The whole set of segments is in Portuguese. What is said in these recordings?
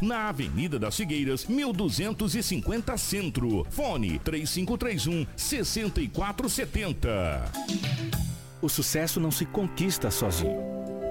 Na Avenida das Figueiras, 1250 Centro. Fone 3531 6470. O sucesso não se conquista sozinho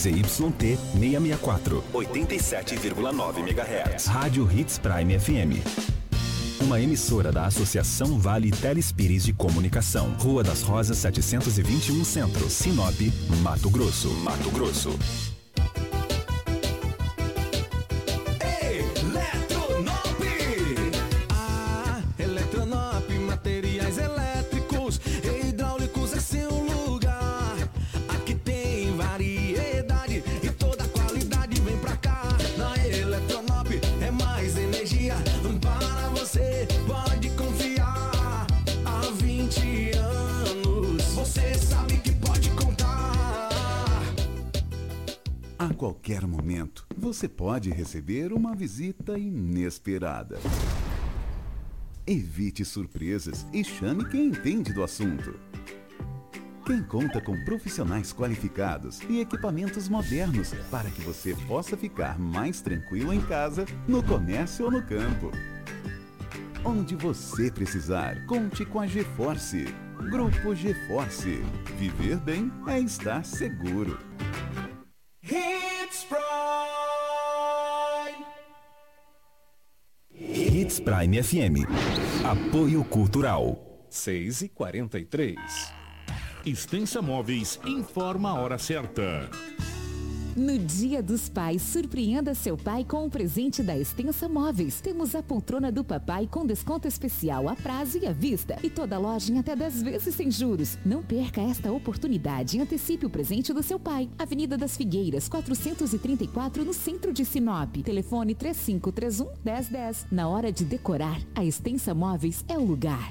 ZYT 664, 87,9 MHz. Rádio Hits Prime FM. Uma emissora da Associação Vale Telespires de Comunicação. Rua das Rosas 721 Centro, Sinop, Mato Grosso. Mato Grosso. Qualquer momento, você pode receber uma visita inesperada. Evite surpresas e chame quem entende do assunto. Quem conta com profissionais qualificados e equipamentos modernos para que você possa ficar mais tranquilo em casa, no comércio ou no campo. Onde você precisar, conte com a GeForce. Grupo GeForce. Viver bem é estar seguro. Hits Prime. Hits Prime FM. Apoio Cultural. 6 e 43 Extensa Móveis informa a hora certa. No Dia dos Pais, surpreenda seu pai com o presente da Extensa Móveis. Temos a poltrona do papai com desconto especial a prazo e à vista. E toda loja em até 10 vezes sem juros. Não perca esta oportunidade e antecipe o presente do seu pai. Avenida das Figueiras, 434, no centro de Sinop. Telefone 3531 1010. Na hora de decorar, a Extensa Móveis é o lugar.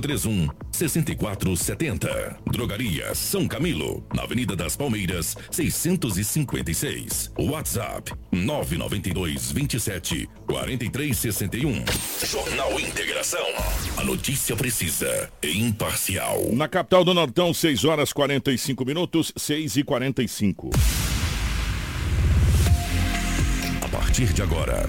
3531 6470. Drogaria São Camilo, na Avenida das Palmeiras, 656. WhatsApp 992 27 4361. Jornal Integração. A notícia precisa e imparcial. Na capital do Nortão, 6 horas 45 minutos, 6 e 45. A partir de agora,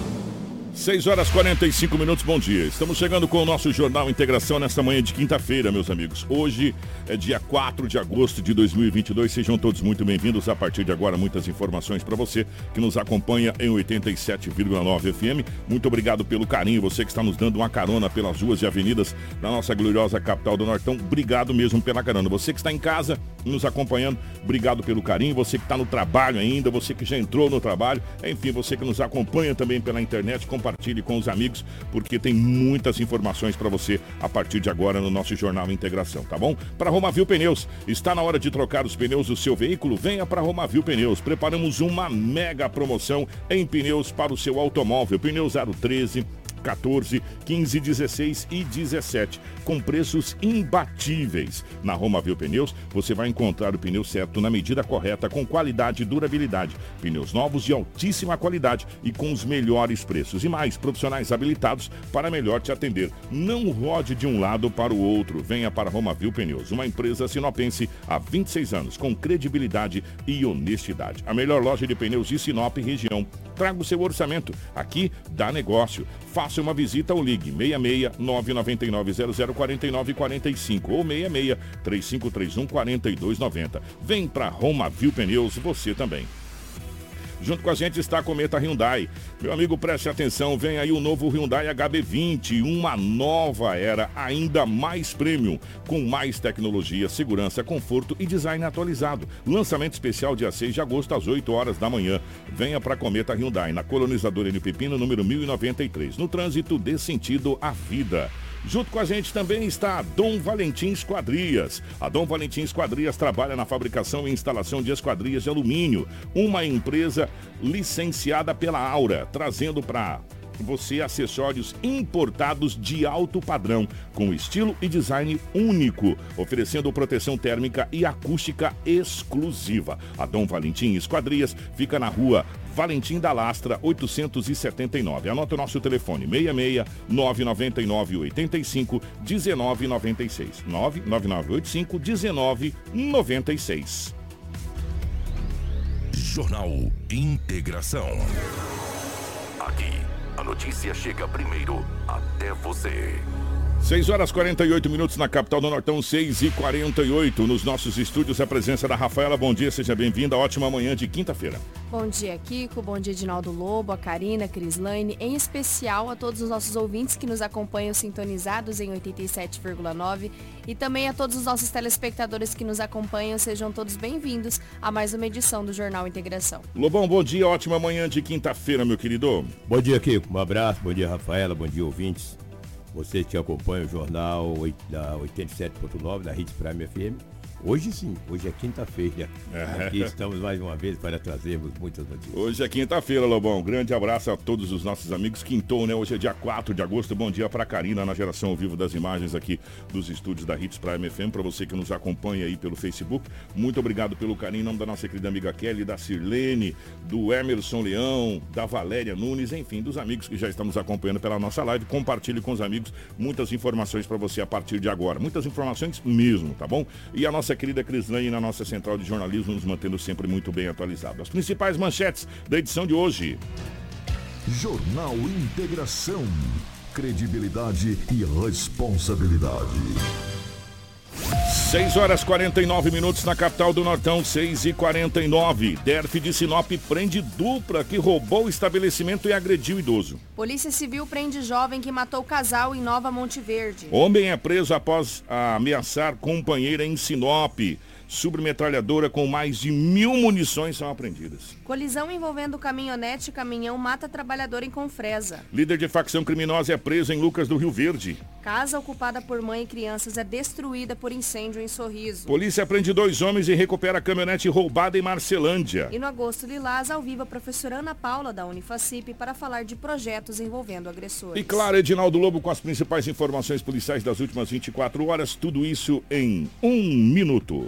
6 horas 45 minutos, bom dia. Estamos chegando com o nosso Jornal Integração nesta manhã de quinta-feira, meus amigos. Hoje é dia 4 de agosto de 2022. Sejam todos muito bem-vindos. A partir de agora, muitas informações para você que nos acompanha em 87,9 FM. Muito obrigado pelo carinho, você que está nos dando uma carona pelas ruas e avenidas da nossa gloriosa capital do Nortão. Obrigado mesmo pela carona. Você que está em casa nos acompanhando, obrigado pelo carinho. Você que está no trabalho ainda, você que já entrou no trabalho, enfim, você que nos acompanha também pela internet, compartilhe compartilhe com os amigos, porque tem muitas informações para você a partir de agora no nosso Jornal Integração, tá bom? Para Romavil Pneus, está na hora de trocar os pneus do seu veículo? Venha para Romavil Pneus. Preparamos uma mega promoção em pneus para o seu automóvel. Pneu 013 14, 15, 16 e 17, com preços imbatíveis. Na Roma Viu Pneus, você vai encontrar o pneu certo na medida correta, com qualidade e durabilidade. Pneus novos de altíssima qualidade e com os melhores preços. E mais, profissionais habilitados para melhor te atender. Não rode de um lado para o outro. Venha para Roma Viu Pneus, uma empresa sinopense há 26 anos, com credibilidade e honestidade. A melhor loja de pneus de Sinop região. Traga o seu orçamento. Aqui dá negócio. Faça uma visita ou ligue 66 999 0049 45 ou 66 3531 4290. Vem para Roma Viu Pneus, você também. Junto com a gente está a Cometa Hyundai. Meu amigo, preste atenção, vem aí o novo Hyundai HB20, uma nova era, ainda mais premium, com mais tecnologia, segurança, conforto e design atualizado. Lançamento especial dia 6 de agosto às 8 horas da manhã. Venha para a Cometa Hyundai, na colonizadora N Pepino, número 1093. No trânsito, dê sentido à vida. Junto com a gente também está a Dom Valentim Esquadrias. A Dom Valentim Esquadrias trabalha na fabricação e instalação de esquadrias de alumínio, uma empresa licenciada pela Aura, trazendo para você acessórios importados de alto padrão, com estilo e design único, oferecendo proteção térmica e acústica exclusiva. A Dom Valentim Esquadrias fica na rua Valentim da Lastra, 879. Anota o nosso telefone, 66 999 85 1996. 99985 1996. Jornal Integração. Aqui, a notícia chega primeiro até você. 6 horas 48 minutos na capital do Nortão, 6 e 48 Nos nossos estúdios, a presença da Rafaela. Bom dia, seja bem-vinda. Ótima manhã de quinta-feira. Bom dia, Kiko. Bom dia, Dinaldo Lobo, a Karina, a Crislaine, em especial a todos os nossos ouvintes que nos acompanham sintonizados em 87,9 e também a todos os nossos telespectadores que nos acompanham. Sejam todos bem-vindos a mais uma edição do Jornal Integração. Lobão, bom dia, ótima manhã de quinta-feira, meu querido. Bom dia, Kiko. Um abraço, bom dia, Rafaela, bom dia, ouvintes. Vocês que acompanham o jornal da 87.9 da Hits Prime FM. Hoje sim, hoje é quinta-feira. É. Aqui estamos mais uma vez para trazermos muitas notícias. Hoje é quinta-feira, Lobão. Grande abraço a todos os nossos amigos. Quintou, né? Hoje é dia 4 de agosto. Bom dia para a Karina na geração ao vivo das imagens aqui dos estúdios da Hits Prime FM. Para você que nos acompanha aí pelo Facebook, muito obrigado pelo carinho. Em nome da nossa querida amiga Kelly, da Sirlene, do Emerson Leão, da Valéria Nunes, enfim, dos amigos que já estão nos acompanhando pela nossa live. Compartilhe com os amigos muitas informações para você a partir de agora. Muitas informações mesmo, tá bom? E a nossa nossa querida Crislane na nossa central de jornalismo, nos mantendo sempre muito bem atualizados. As principais manchetes da edição de hoje. Jornal Integração. Credibilidade e responsabilidade. 6 horas 49 minutos na capital do Nortão, 6 e 49 DERF de Sinop prende dupla que roubou o estabelecimento e agrediu idoso. Polícia Civil prende jovem que matou casal em Nova Monte Verde. Homem é preso após ameaçar companheira em Sinop submetralhadora com mais de mil munições são apreendidas. Colisão envolvendo caminhonete e caminhão mata trabalhador em Confresa. Líder de facção criminosa é preso em Lucas do Rio Verde. Casa ocupada por mãe e crianças é destruída por incêndio em Sorriso. Polícia prende dois homens e recupera a caminhonete roubada em Marcelândia. E no agosto Lilás, ao vivo, a professora Ana Paula da Unifacip para falar de projetos envolvendo agressores. E claro, Edinaldo Lobo com as principais informações policiais das últimas 24 horas, tudo isso em um minuto.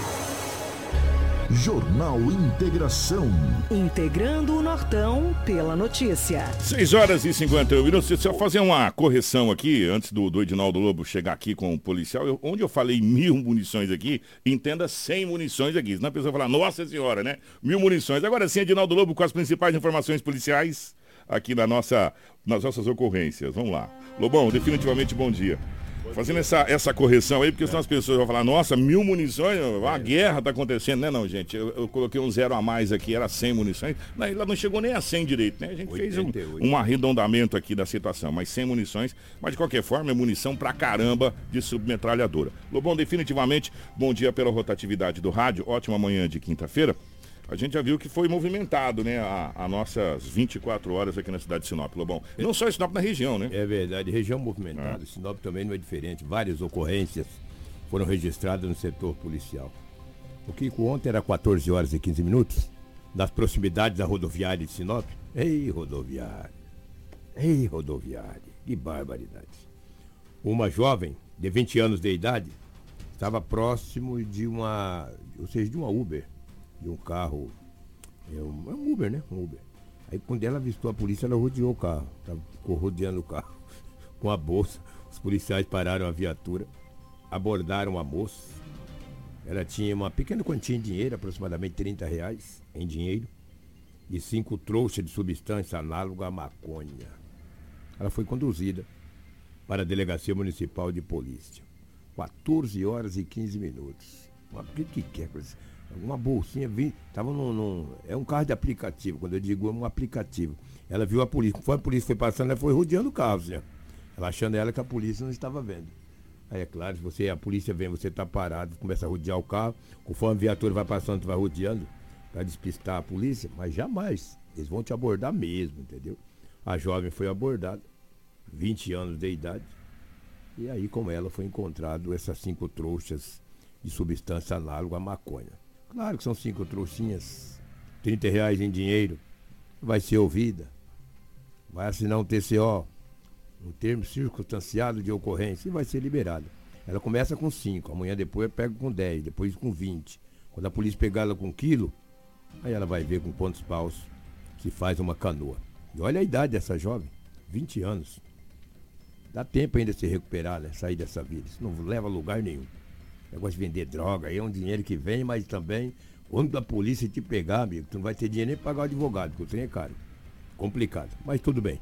Jornal Integração. Integrando o Nortão pela notícia. 6 horas e 51 minutos. Deixa eu fazer uma correção aqui, antes do, do Edinaldo Lobo chegar aqui com o policial. Eu, onde eu falei mil munições aqui, entenda 100 munições aqui. Senão a pessoa fala, nossa senhora, né? Mil munições. Agora sim, Edinaldo Lobo com as principais informações policiais aqui na nossa, nas nossas ocorrências. Vamos lá. Lobão, definitivamente bom dia. Fazendo essa, essa correção aí, porque senão as pessoas vão falar, nossa, mil munições, a guerra está acontecendo. Não é não, gente. Eu, eu, coloquei um zero a mais aqui, era 100 munições. Não, ela não chegou nem a 100 direito, né? A gente 88. fez um, um arredondamento aqui da situação, mas 100 munições. Mas de qualquer forma, é munição pra caramba de submetralhadora. Lobão, definitivamente, bom dia pela rotatividade do rádio. Ótima manhã de quinta-feira a gente já viu que foi movimentado, né, a, a, nossas 24 horas aqui na cidade de Sinop, Lobão. E não só Sinop na região, né? É verdade, região movimentada. É. Sinop também não é diferente. Várias ocorrências foram registradas no setor policial. O que ontem era 14 horas e 15 minutos, nas proximidades da rodoviária de Sinop. Ei, rodoviária. Ei, rodoviária. Que barbaridade. Uma jovem de 20 anos de idade estava próximo de uma, ou seja, de uma Uber de um carro. É um, é um Uber, né? Um Uber. Aí quando ela avistou a polícia, ela rodeou o carro. ficou rodeando o carro com a bolsa. Os policiais pararam a viatura, abordaram a moça. Ela tinha uma pequena quantia em dinheiro, aproximadamente 30 reais em dinheiro, e cinco trouxas de substância análoga à maconha. Ela foi conduzida para a Delegacia Municipal de Polícia. 14 horas e 15 minutos. O que, que é? Uma bolsinha, vi, tava num, num, É um carro de aplicativo, quando eu digo é um aplicativo. Ela viu a polícia, conforme a polícia foi passando, ela foi rodeando o carro, assim, ela achando ela que a polícia não estava vendo. Aí é claro, se você, a polícia vem, você está parado, começa a rodear o carro, conforme a viatura vai passando, tu vai rodeando para despistar a polícia, mas jamais. Eles vão te abordar mesmo, entendeu? A jovem foi abordada, 20 anos de idade, e aí com ela foi encontrado essas cinco trouxas de substância análoga à maconha. Claro que são cinco trouxinhas, 30 reais em dinheiro. Vai ser ouvida. Vai assinar um TCO, um termo circunstanciado de ocorrência, e vai ser liberada. Ela começa com 5, amanhã depois eu pego com 10, depois com 20. Quando a polícia pegar ela com um quilo, aí ela vai ver com quantos paus se faz uma canoa. E olha a idade dessa jovem, 20 anos. Dá tempo ainda de se recuperar, né? Sair dessa vida. Isso não leva a lugar nenhum. Negócio de vender droga aí é um dinheiro que vem, mas também, quando a polícia te pegar, amigo, tu não vai ter dinheiro nem para pagar o advogado, porque o trem é caro. Complicado. Mas tudo bem.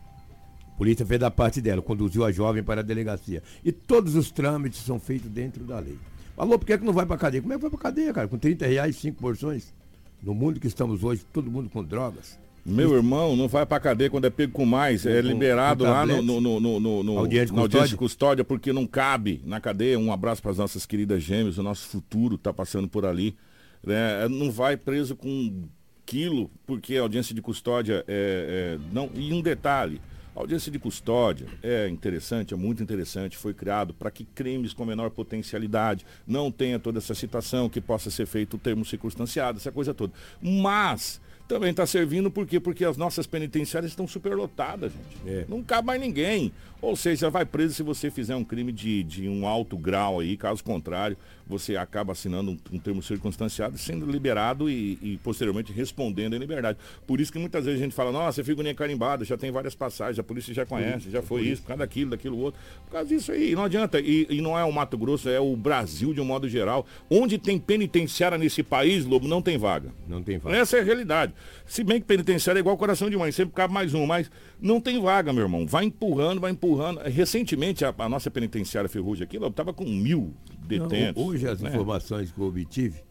A polícia fez da parte dela, conduziu a jovem para a delegacia. E todos os trâmites são feitos dentro da lei. Falou, por que, é que não vai para cadeia? Como é que vai para cadeia, cara? Com 30 reais, 5 porções? No mundo que estamos hoje, todo mundo com drogas. Meu irmão, não vai pra cadeia quando é pego com mais, é liberado lá no, no, no, no, no audiência na audiência de custódia, porque não cabe na cadeia. Um abraço para as nossas queridas gêmeas, o nosso futuro tá passando por ali. Né? Não vai preso com quilo, porque a audiência de custódia é, é, não E um detalhe, a audiência de custódia é interessante, é muito interessante, foi criado para que crimes com menor potencialidade não tenha toda essa citação, que possa ser feito o termo circunstanciado, essa coisa toda. Mas também está servindo por quê? Porque as nossas penitenciárias estão superlotadas, gente. É. Não cabe mais ninguém. Ou seja, vai preso se você fizer um crime de, de um alto grau aí, caso contrário, você acaba assinando um, um termo circunstanciado, sendo liberado e, e, posteriormente respondendo em liberdade. Por isso que muitas vezes a gente fala, nossa, figurinha carimbada, já tem várias passagens, a polícia já conhece, já foi isso, por causa daquilo, daquilo outro. Por causa disso aí, não adianta. E, e não é o Mato Grosso, é o Brasil de um modo geral. Onde tem penitenciária nesse país, Lobo, não tem vaga. Não tem vaga. Essa é a realidade. Se bem que penitenciária é igual coração de mãe, sempre cabe mais um, mas não tem vaga, meu irmão. Vai empurrando, vai empurrando. Recentemente, a, a nossa penitenciária Ferrugem aqui, estava com mil detentos. Não, hoje as né? informações que eu obtive,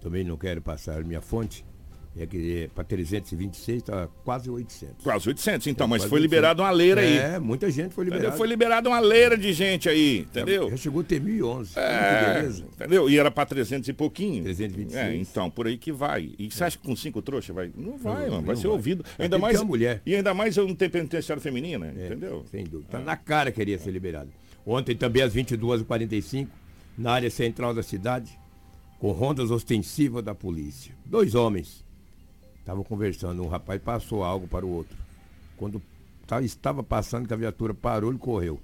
também não quero passar minha fonte, É que para 326 está quase 800. Quase 800, então, é, mas foi liberado uma leira aí. É, muita gente foi liberada. Foi liberada uma leira de gente aí, entendeu? Já chegou a ter 1011. É, beleza. Entendeu? E era para 300 e pouquinho. 326. É, então, por aí que vai. E você acha que com cinco trouxas vai? Não vai, não, mano. Vai ser vai. ouvido. Ainda mais. mulher. E ainda mais eu não tenho penitenciária feminina, é, entendeu? Sem dúvida. Tá na cara que queria ser liberado. Ontem também às 22h45, na área central da cidade, com rondas ostensivas da polícia. Dois homens estavam conversando, um rapaz passou algo para o outro. Quando estava passando, que a viatura parou, ele correu.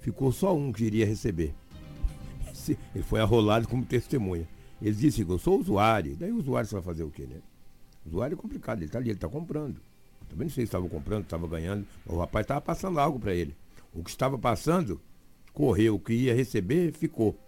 Ficou só um que iria receber. Ele foi arrolado como testemunha. Ele disse, eu sou usuário. Daí o usuário vai fazer o quê, né? O usuário é complicado, ele está ali, ele está comprando. Também não sei se estava comprando, estava ganhando. O rapaz estava passando algo para ele. O que estava passando, correu. O que ia receber, ficou.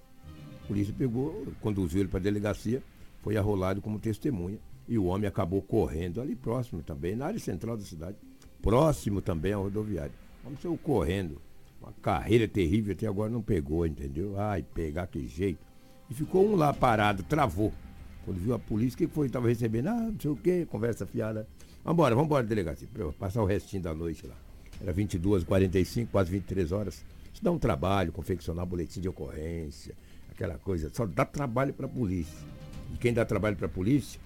A polícia pegou, conduziu ele para a delegacia, foi arrolado como testemunha. E o homem acabou correndo ali próximo também, na área central da cidade. Próximo também ao rodoviário. O homem saiu correndo. Uma carreira terrível, até agora não pegou, entendeu? Ai, pegar que jeito. E ficou um lá parado, travou. Quando viu a polícia, o que foi? Estava recebendo, ah, não sei o quê, conversa fiada. Vambora, vambora, delegacia, passar o restinho da noite lá. Era 22, 45, quase 23 horas. Isso dá um trabalho, confeccionar boletim de ocorrência, aquela coisa. Só dá trabalho para a polícia. E quem dá trabalho para a polícia,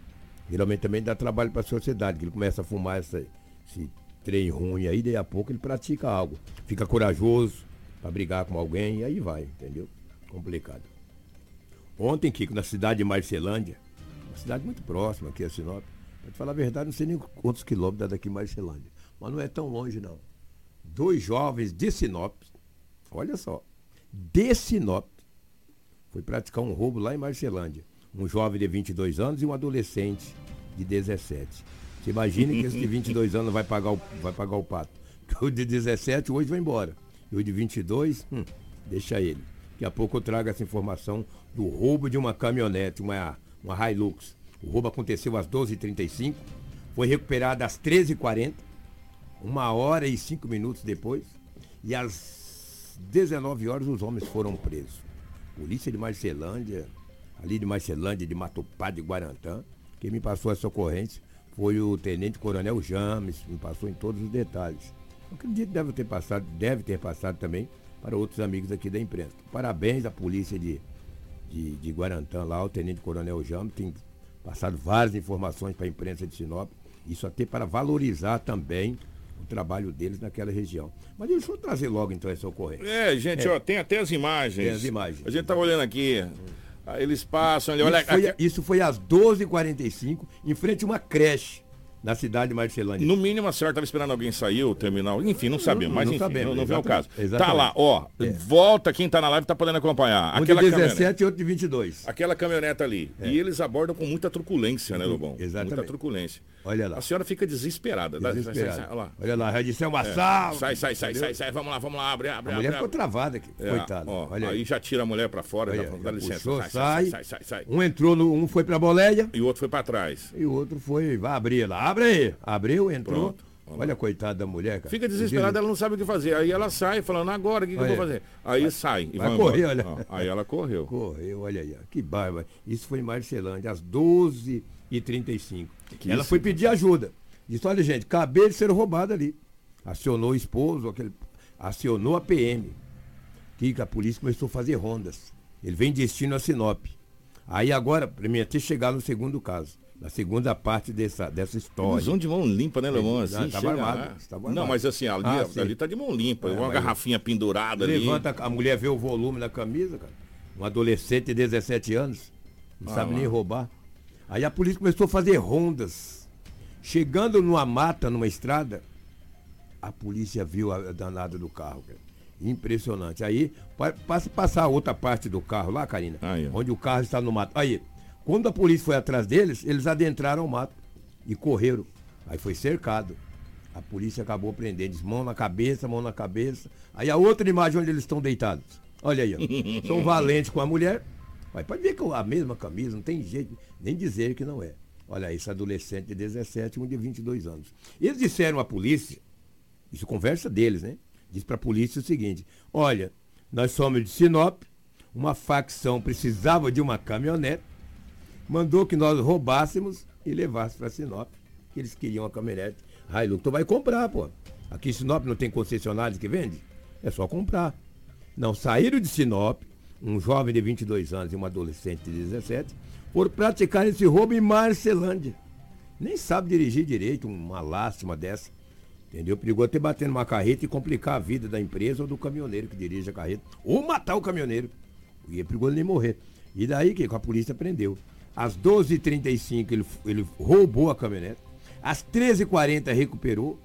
geralmente também dá trabalho para a sociedade, que ele começa a fumar essa, esse trem ruim aí, daí a pouco ele pratica algo. Fica corajoso para brigar com alguém e aí vai, entendeu? Complicado. Ontem, Kiko, na cidade de Marcelândia, uma cidade muito próxima aqui a Sinop, para te falar a verdade, não sei nem quantos quilômetros daqui Marcelândia, mas não é tão longe não. Dois jovens de Sinop, olha só, de Sinop, foi praticar um roubo lá em Marcelândia. Um jovem de 22 anos e um adolescente de 17. Você imagina que esse de 22 anos vai pagar o, vai pagar o pato. Porque o de 17 hoje vai embora. E o de 22, hum, deixa ele. Daqui a pouco eu trago essa informação do roubo de uma caminhonete, uma, uma Hilux. O roubo aconteceu às 12h35, foi recuperado às 13h40, uma hora e cinco minutos depois, e às 19 horas os homens foram presos. Polícia de Marcelândia, ali de Marcelândia, de Matupá, de Guarantã. Quem me passou essa ocorrência foi o Tenente Coronel James, me passou em todos os detalhes. Eu acredito que deve ter passado, deve ter passado também para outros amigos aqui da imprensa. Parabéns à polícia de, de, de Guarantã lá, o Tenente Coronel James, tem passado várias informações para a imprensa de Sinop, isso até para valorizar também o trabalho deles naquela região. Mas deixa eu trazer logo então essa ocorrência. É, gente, é. ó, tem até as imagens. Tem as imagens. A gente tá olhando aqui. Eles passam ali, olha. Isso foi, isso foi às 12h45, em frente a uma creche na cidade de Marcelândia. No mínimo, a senhora estava esperando alguém sair, o terminal. Enfim, não sabemos, mas não, enfim, sabemos, não, não o caso. Exatamente. Tá lá, ó. É. Volta quem está na live está podendo acompanhar. Um Aquela de 17 e outro de 22. Aquela caminhoneta ali. É. E eles abordam com muita truculência, né, Lobão? Exatamente. Muita truculência. Olha lá. A senhora fica desesperada. desesperada. Sai, sai, lá. Olha lá, já disse é uma é. sala. Sai, sai, sai, sai, sai. Vamos lá, vamos lá, abre, abre. A mulher abre, ficou travada aqui. É, Coitada. Ó, Olha aí. aí. já tira a mulher para fora, Olha, já, dá licença. Puxou, sai, sai, sai, sai, sai, Um entrou, no, um foi para a boleia. E o outro foi para trás. E o outro foi, vai abrir lá. Abre aí. Abriu, entrou. Pronto. Olha, coitada da mulher, cara. Fica desesperada, ela não sabe o que fazer. Aí ela sai falando, agora o que, que eu vou fazer? Aí vai, sai. E vai correr, olha. aí ela correu. Correu, olha aí. Que barba. Isso foi em Marcelândia, às 12h35. Ela isso? foi pedir ajuda. Disse, olha gente, acabei de ser roubado ali. Acionou o esposo, aquele, acionou a PM. Que a polícia começou a fazer rondas. Ele vem destino a Sinop. Aí agora, para mim até chegar no segundo caso na segunda parte dessa, dessa história. Usam de mão limpa, né, Lemão? Assim, estava armado, armado, Não, mas assim, ali, ah, ali tá de mão limpa, é, uma garrafinha pendurada levanta, ali. a mulher vê o volume da camisa, cara. Um adolescente de 17 anos, não ah, sabe lá. nem roubar. Aí a polícia começou a fazer rondas Chegando numa mata, numa estrada, a polícia viu a danada do carro, cara. Impressionante. Aí, passa passar a outra parte do carro lá, Karina, Aí, onde o carro está no mato. Aí, quando a polícia foi atrás deles, eles adentraram o mato e correram. Aí foi cercado. A polícia acabou prendendo eles, mão na cabeça, mão na cabeça. Aí a outra imagem onde eles estão deitados. Olha aí, ó. São valentes com a mulher. Mas pode ver que a mesma camisa, não tem jeito nem dizer que não é. Olha, esse adolescente de 17 e um de 22 anos. Eles disseram à polícia, isso conversa deles, né? Diz para a polícia o seguinte: olha, nós somos de Sinop, uma facção precisava de uma caminhonete, mandou que nós roubássemos e levasse para Sinop, que eles queriam a caminhonete Hilux. Tu vai comprar, pô. Aqui em Sinop não tem concessionários que vende? É só comprar. Não, saíram de Sinop, um jovem de 22 anos e uma adolescente de 17, por praticar esse roubo em Marcelândia. Nem sabe dirigir direito, uma lástima dessa. Entendeu? Perigoso ter bater numa carreta e complicar a vida da empresa ou do caminhoneiro que dirige a carreta. Ou matar o caminhoneiro. E é perigoso nem morrer. E daí que a polícia prendeu. Às 12h35 ele, ele roubou a caminhonete. Às 13h40 recuperou.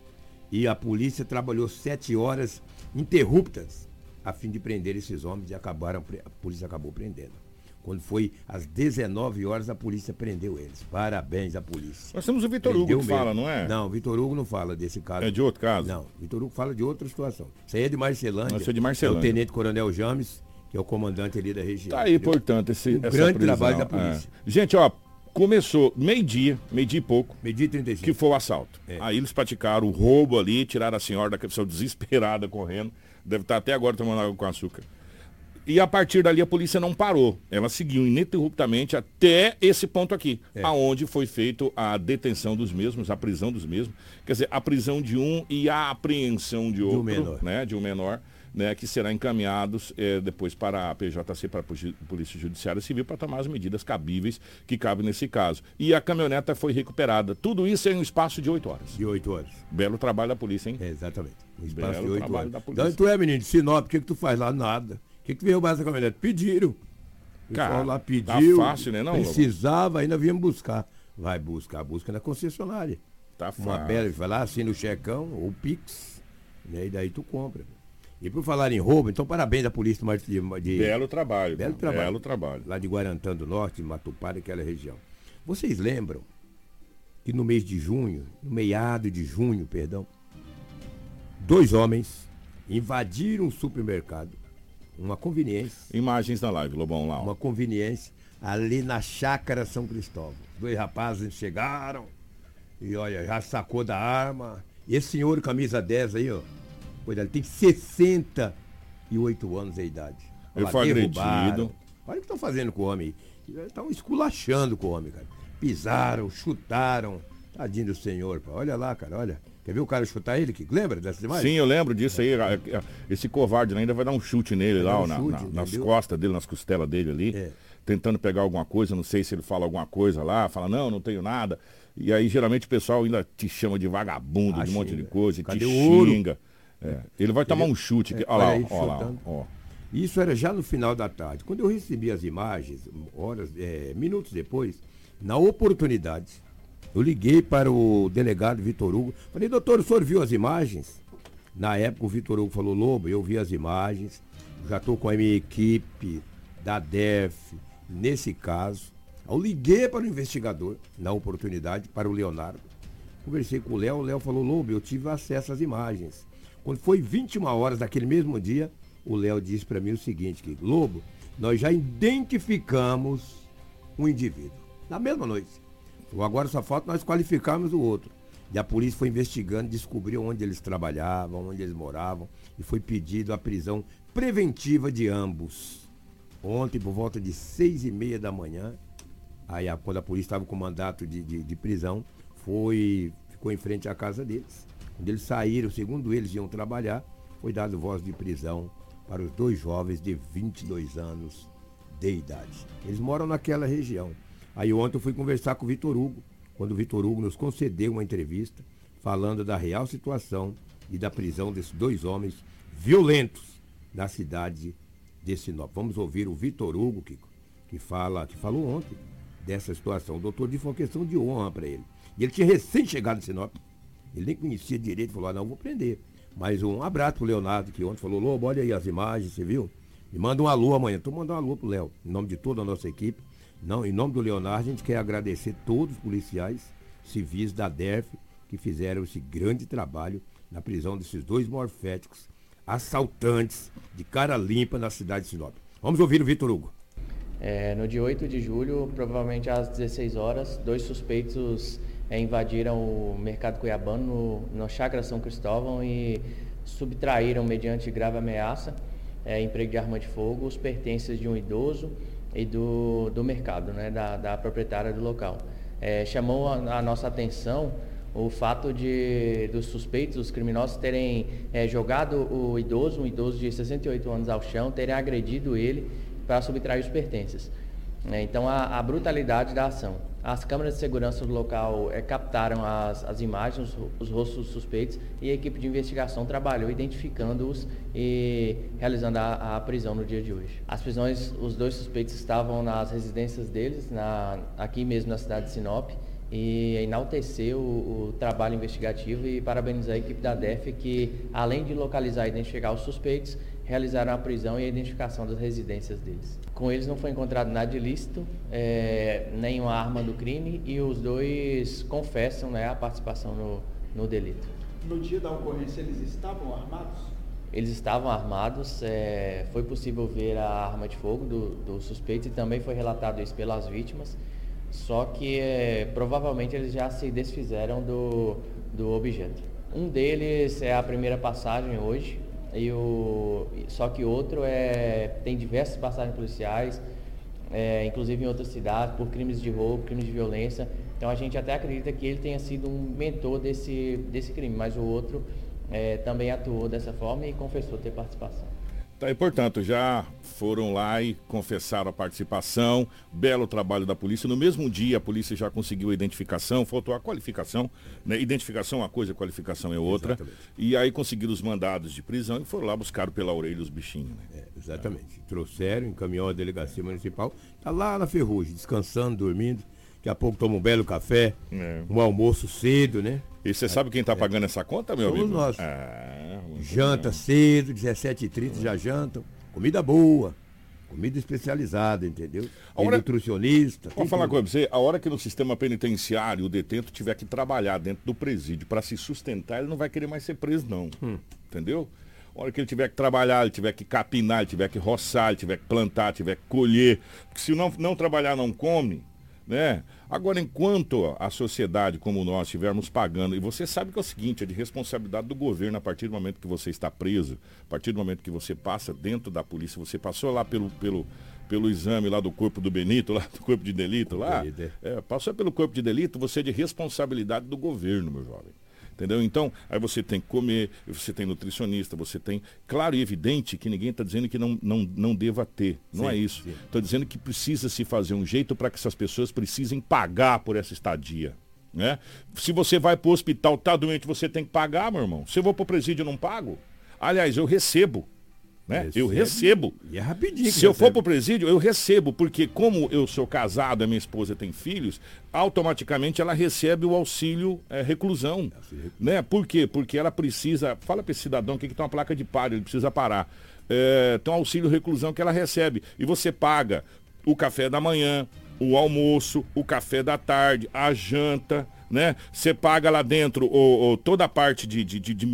E a polícia trabalhou sete horas interruptas a fim de prender esses homens e acabaram, a polícia acabou prendendo. Quando foi às 19 horas, a polícia prendeu eles. Parabéns à polícia. Nós temos o Vitor Hugo que mesmo. fala, não é? Não, o Vitor Hugo não fala desse caso. É de outro caso? Não, o Vitor Hugo fala de outra situação. Isso aí é de Marcelândia. Isso é de Marcelândia. É o Tenente Coronel James, que é o comandante ali da região. Tá aí, portanto, esse um grande prisão. trabalho da polícia. É. Gente, ó, começou meio-dia, meio-dia e pouco. Meio-dia e 35. Que foi o assalto. É. Aí eles praticaram o roubo ali, tiraram a senhora da pessoa desesperada correndo. Deve estar até agora tomando água com açúcar. E a partir dali a polícia não parou. Ela seguiu ininterruptamente até esse ponto aqui, é. aonde foi feita a detenção dos mesmos, a prisão dos mesmos. Quer dizer, a prisão de um e a apreensão de outro, de um menor. Né, de um menor né, que será encaminhados é, depois para a PJC, para a Polícia Judiciária Civil, para tomar as medidas cabíveis que cabem nesse caso. E a caminhoneta foi recuperada. Tudo isso em um espaço de oito horas. De oito horas. Belo trabalho da polícia, hein? É, exatamente. Um espaço Belo de oito horas. Da polícia. Então tu é, menino, de Sinop, o que, que tu faz lá? Nada. O que, que veio mais a caminhonete? Pediram. O Cara, lá tá pediu. Tá fácil, né? Não, precisava, ainda viemos buscar. Vai buscar, busca na concessionária. Tá fácil. Uma bela, vai lá, assina o checão, ou Pix, né? E daí tu compra. E por falar em roubo, então parabéns à polícia de, de Belo trabalho. Belo trabalho. Belo trabalho. Lá de Guarantã do Norte, Matupá, aquela região. Vocês lembram que no mês de junho, no meado de junho, perdão, dois homens invadiram um supermercado, uma conveniência. Imagens da live, Lobão lá. Uma conveniência ali na chácara São Cristóvão. Dois rapazes chegaram e olha, já sacou da arma. E esse senhor camisa 10 aí, ó, Pois ele tem 68 anos de idade. Ele foi agredido. Olha o que estão fazendo com o homem. Estão esculachando com o homem, cara. Pisaram, chutaram. Tadinho do senhor, pô. Olha lá, cara, olha. Quer ver o cara chutar ele? Que lembra dessa imagem? Sim, eu lembro disso aí. Esse covarde ainda vai dar um chute nele vai lá, um chute, na, nas costas dele, nas costelas dele ali. É. Tentando pegar alguma coisa, não sei se ele fala alguma coisa lá, fala, não, não tenho nada. E aí geralmente o pessoal ainda te chama de vagabundo, ah, de um monte de coisa, Cadê te xinga. É. Ele vai tomar um chute. É, olha lá, olha lá. Ó. Isso era já no final da tarde. Quando eu recebi as imagens, horas, é, minutos depois, na oportunidade, eu liguei para o delegado Vitor Hugo. Falei, doutor, o senhor viu as imagens? Na época o Vitor Hugo falou, Lobo, eu vi as imagens, já estou com a minha equipe da DEF nesse caso. Eu liguei para o investigador, na oportunidade, para o Leonardo. Conversei com o Léo, o Léo falou, Lobo, eu tive acesso às imagens. Quando foi 21 horas daquele mesmo dia, o Léo disse para mim o seguinte, que Lobo, nós já identificamos um indivíduo. Na mesma noite. Agora só falta nós qualificarmos o outro. E a polícia foi investigando, descobriu onde eles trabalhavam, onde eles moravam, e foi pedido a prisão preventiva de ambos. Ontem, por volta de seis e meia da manhã, aí quando a polícia estava com mandato de, de, de prisão, foi, ficou em frente à casa deles. Quando eles saíram, segundo eles iam trabalhar, foi dado voz de prisão para os dois jovens de 22 anos de idade. Eles moram naquela região. Aí ontem eu fui conversar com o Vitor Hugo, quando o Vitor Hugo nos concedeu uma entrevista falando da real situação e da prisão desses dois homens violentos na cidade de Sinop. Vamos ouvir o Vitor Hugo, Kiko, que, fala, que falou ontem dessa situação. O doutor disse uma questão de honra para ele. E ele tinha recém chegado em Sinop. Ele nem conhecia direito, falou, ah, não, vou prender. Mas um abraço pro Leonardo, que ontem falou, Lobo, olha aí as imagens, você viu? E manda um alô amanhã. Estou mandando um alô pro Léo, em nome de toda a nossa equipe. Não, em nome do Leonardo, a gente quer agradecer todos os policiais civis da DERF que fizeram esse grande trabalho na prisão desses dois morféticos assaltantes de cara limpa na cidade de Sinop. Vamos ouvir o Vitor Hugo. É, no dia 8 de julho, provavelmente às 16 horas, dois suspeitos é, invadiram o mercado cuiabano no, no Chácara São Cristóvão e subtraíram, mediante grave ameaça, é, emprego de arma de fogo, os pertences de um idoso e do, do mercado, né, da, da proprietária do local. É, chamou a, a, nossa atenção o fato de dos suspeitos, os criminosos, terem é, jogado o idoso, um idoso de 68 anos ao chão, terem agredido ele para subtrair os pertences. É, então, a, a, brutalidade da ação. As câmeras de segurança do local é, captaram as, as imagens, os, os, rostos suspeitos e a equipe de investigação trabalhou identificando-os e realizando a, a, prisão no dia de hoje. As prisões, os dois suspeitos estavam nas residências deles, na, aqui mesmo na cidade de Sinop, e enaltecer o, o, trabalho investigativo e parabenizar a equipe da DEF que, além de localizar e identificar os suspeitos, realizaram a prisão e a identificação das residências deles. Com eles não foi encontrado nada ilícito, é, nenhuma arma do crime e os dois confessam né, a participação no, no delito. No dia da ocorrência eles estavam armados? Eles estavam armados, é, foi possível ver a arma de fogo do, do suspeito e também foi relatado isso pelas vítimas, só que é, provavelmente eles já se desfizeram do, do objeto. Um deles é a primeira passagem hoje, e o, só que outro é, tem diversas passagens policiais, é, inclusive em outras cidades, por crimes de roubo, crimes de violência. Então a gente até acredita que ele tenha sido um mentor desse, desse crime, mas o outro é, também atuou dessa forma e confessou ter participação. Tá, e portanto, já foram lá e confessaram a participação, belo trabalho da polícia. No mesmo dia, a polícia já conseguiu a identificação, faltou a qualificação, né? Identificação é uma coisa, qualificação é outra. Exatamente. E aí conseguiram os mandados de prisão e foram lá buscar pela orelha os bichinhos. Né? É, exatamente. É. Trouxeram, encaminhou a delegacia municipal, tá lá na ferrugem, descansando, dormindo. Daqui a pouco toma um belo café, é. um almoço cedo, né? E você sabe quem está é. pagando essa conta, meu Somos amigo? nós. Ah, Janta bem. cedo, 17h30 já jantam. Comida boa. Comida especializada, entendeu? A hora... nutricionista. Vou falar com você, a hora que no sistema penitenciário o detento tiver que trabalhar dentro do presídio para se sustentar, ele não vai querer mais ser preso, não. Hum. Entendeu? A hora que ele tiver que trabalhar, ele tiver que capinar, ele tiver que roçar, ele tiver que plantar, tiver que colher. Porque se não, não trabalhar, não come, né? Agora, enquanto a sociedade como nós estivermos pagando, e você sabe que é o seguinte, é de responsabilidade do governo a partir do momento que você está preso, a partir do momento que você passa dentro da polícia, você passou lá pelo, pelo, pelo exame lá do corpo do Benito, lá do corpo de delito, lá, é, passou pelo corpo de delito, você é de responsabilidade do governo, meu jovem. Entendeu? Então, aí você tem que comer, você tem nutricionista, você tem. Claro e evidente que ninguém está dizendo que não, não, não deva ter. Não sim, é isso. Estou dizendo que precisa se fazer um jeito para que essas pessoas precisem pagar por essa estadia. Né? Se você vai para o hospital, está doente, você tem que pagar, meu irmão. Se eu vou para o presídio, eu não pago. Aliás, eu recebo. Né? Eu recebo. E é rapidinho. Se eu recebe. for para o presídio, eu recebo, porque como eu sou casado, a minha esposa tem filhos, automaticamente ela recebe o auxílio é, reclusão. Né? Por quê? Porque ela precisa. Fala para esse cidadão que tem uma placa de paro, ele precisa parar. É, tem um auxílio reclusão que ela recebe. E você paga o café da manhã, o almoço, o café da tarde, a janta, né? Você paga lá dentro o, o, toda a parte de, de, de, de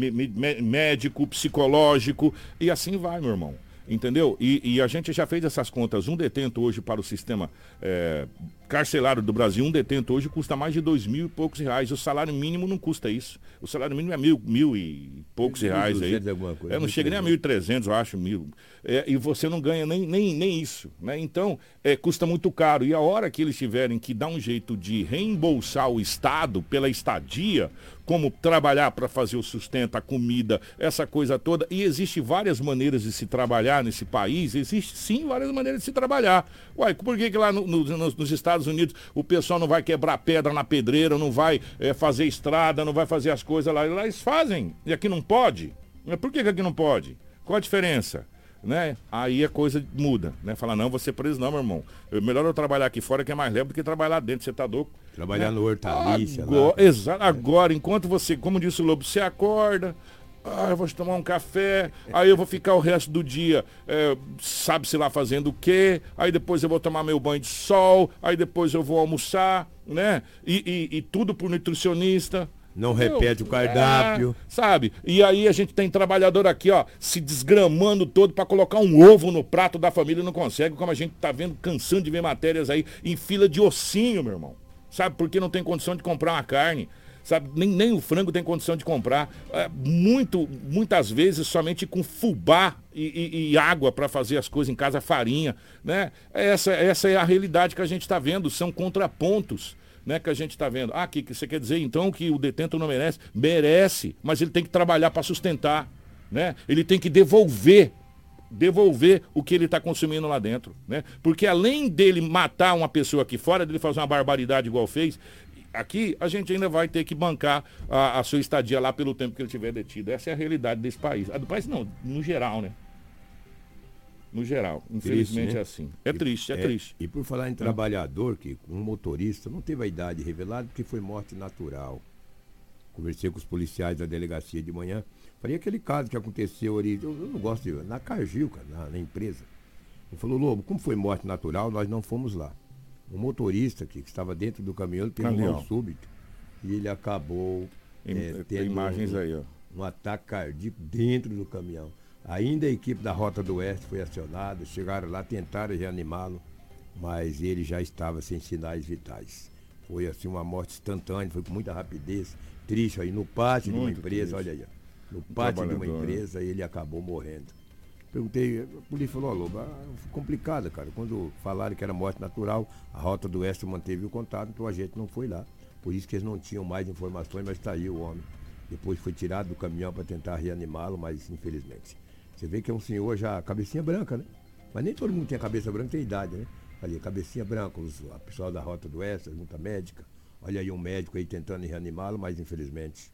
médico, psicológico e assim vai, meu irmão. Entendeu? E, e, a gente já fez essas contas. Um detento hoje para o sistema é, carcerário do Brasil, um detento hoje custa mais de dois mil e poucos reais. O salário mínimo não custa isso. O salário mínimo é mil, mil e poucos reais aí. É, não chega nem a mil e trezentos, eu acho, mil. É, e você não ganha nem, nem, nem isso. Né? Então, é, custa muito caro. E a hora que eles tiverem que dar um jeito de reembolsar o Estado pela estadia, como trabalhar para fazer o sustento, a comida, essa coisa toda. E existe várias maneiras de se trabalhar nesse país, existe sim várias maneiras de se trabalhar. Uai, por que, que lá no, no, nos Estados Unidos o pessoal não vai quebrar pedra na pedreira, não vai é, fazer estrada, não vai fazer as coisas lá? Lá eles fazem, e aqui não pode. Por que, que aqui não pode? Qual a diferença? né? Aí a coisa muda, né? Fala, não, você preso não, meu irmão. Eu, melhor eu trabalhar aqui fora que é mais leve do que trabalhar dentro, você tá louco. Trabalhar né? no hortaliça. Agora, exato, agora, enquanto você, como disse o Lobo, você acorda, ah, eu vou tomar um café, aí eu vou ficar o resto do dia, é, sabe-se lá fazendo o quê, aí depois eu vou tomar meu banho de sol, aí depois eu vou almoçar, né? E, e, e tudo por nutricionista. Não repete o cardápio. É, sabe? E aí a gente tem trabalhador aqui, ó, se desgramando todo para colocar um ovo no prato da família e não consegue, como a gente tá vendo, cansando de ver matérias aí em fila de ossinho, meu irmão. Sabe? Porque não tem condição de comprar uma carne. Sabe? Nem, nem o frango tem condição de comprar. É, muito, muitas vezes somente com fubá e, e, e água para fazer as coisas em casa, farinha. Né? Essa, essa é a realidade que a gente está vendo, são contrapontos né, que a gente está vendo. Ah, que, que você quer dizer então que o detento não merece? Merece, mas ele tem que trabalhar para sustentar. Né? Ele tem que devolver devolver o que ele está consumindo lá dentro. Né? Porque além dele matar uma pessoa aqui fora, dele fazer uma barbaridade igual fez, aqui a gente ainda vai ter que bancar a, a sua estadia lá pelo tempo que ele tiver detido. Essa é a realidade desse país. A do país não, no geral, né? No geral. Infelizmente triste, né? é assim. É e, triste, é, é, triste. E por falar em trabalhador, que um motorista não teve a idade revelada porque foi morte natural. Conversei com os policiais da delegacia de manhã. Falei aquele caso que aconteceu ali, eu, eu não gosto de. Na Cargill, cara, na, na, empresa. Ele falou, Lobo, como foi morte natural, nós não fomos lá. Um motorista que, que estava dentro do caminhão teve um mal súbito e ele acabou é, tendo imagens um, aí, ó. um ataque cardíaco dentro do caminhão. Ainda a equipe da Rota do Oeste foi acionada, chegaram lá, tentaram reanimá-lo, mas ele já estava sem sinais vitais. Foi assim uma morte instantânea, foi com muita rapidez, triste aí no pátio Muito de uma empresa, triste. olha aí, no pátio de uma empresa ele acabou morrendo. Perguntei, a polícia falou, Lobo, ah, complicada, cara. Quando falaram que era morte natural, a Rota do Oeste manteve o contato, então a gente não foi lá. Por isso que eles não tinham mais informações, mas está aí o homem. Depois foi tirado do caminhão para tentar reanimá-lo, mas infelizmente. Você vê que é um senhor já, cabecinha branca, né? Mas nem todo mundo tem cabeça branca, tem idade, né? Ali, cabecinha branca, os, a pessoal da Rota do Oeste, a junta médica. Olha aí um médico aí tentando reanimá-lo, mas infelizmente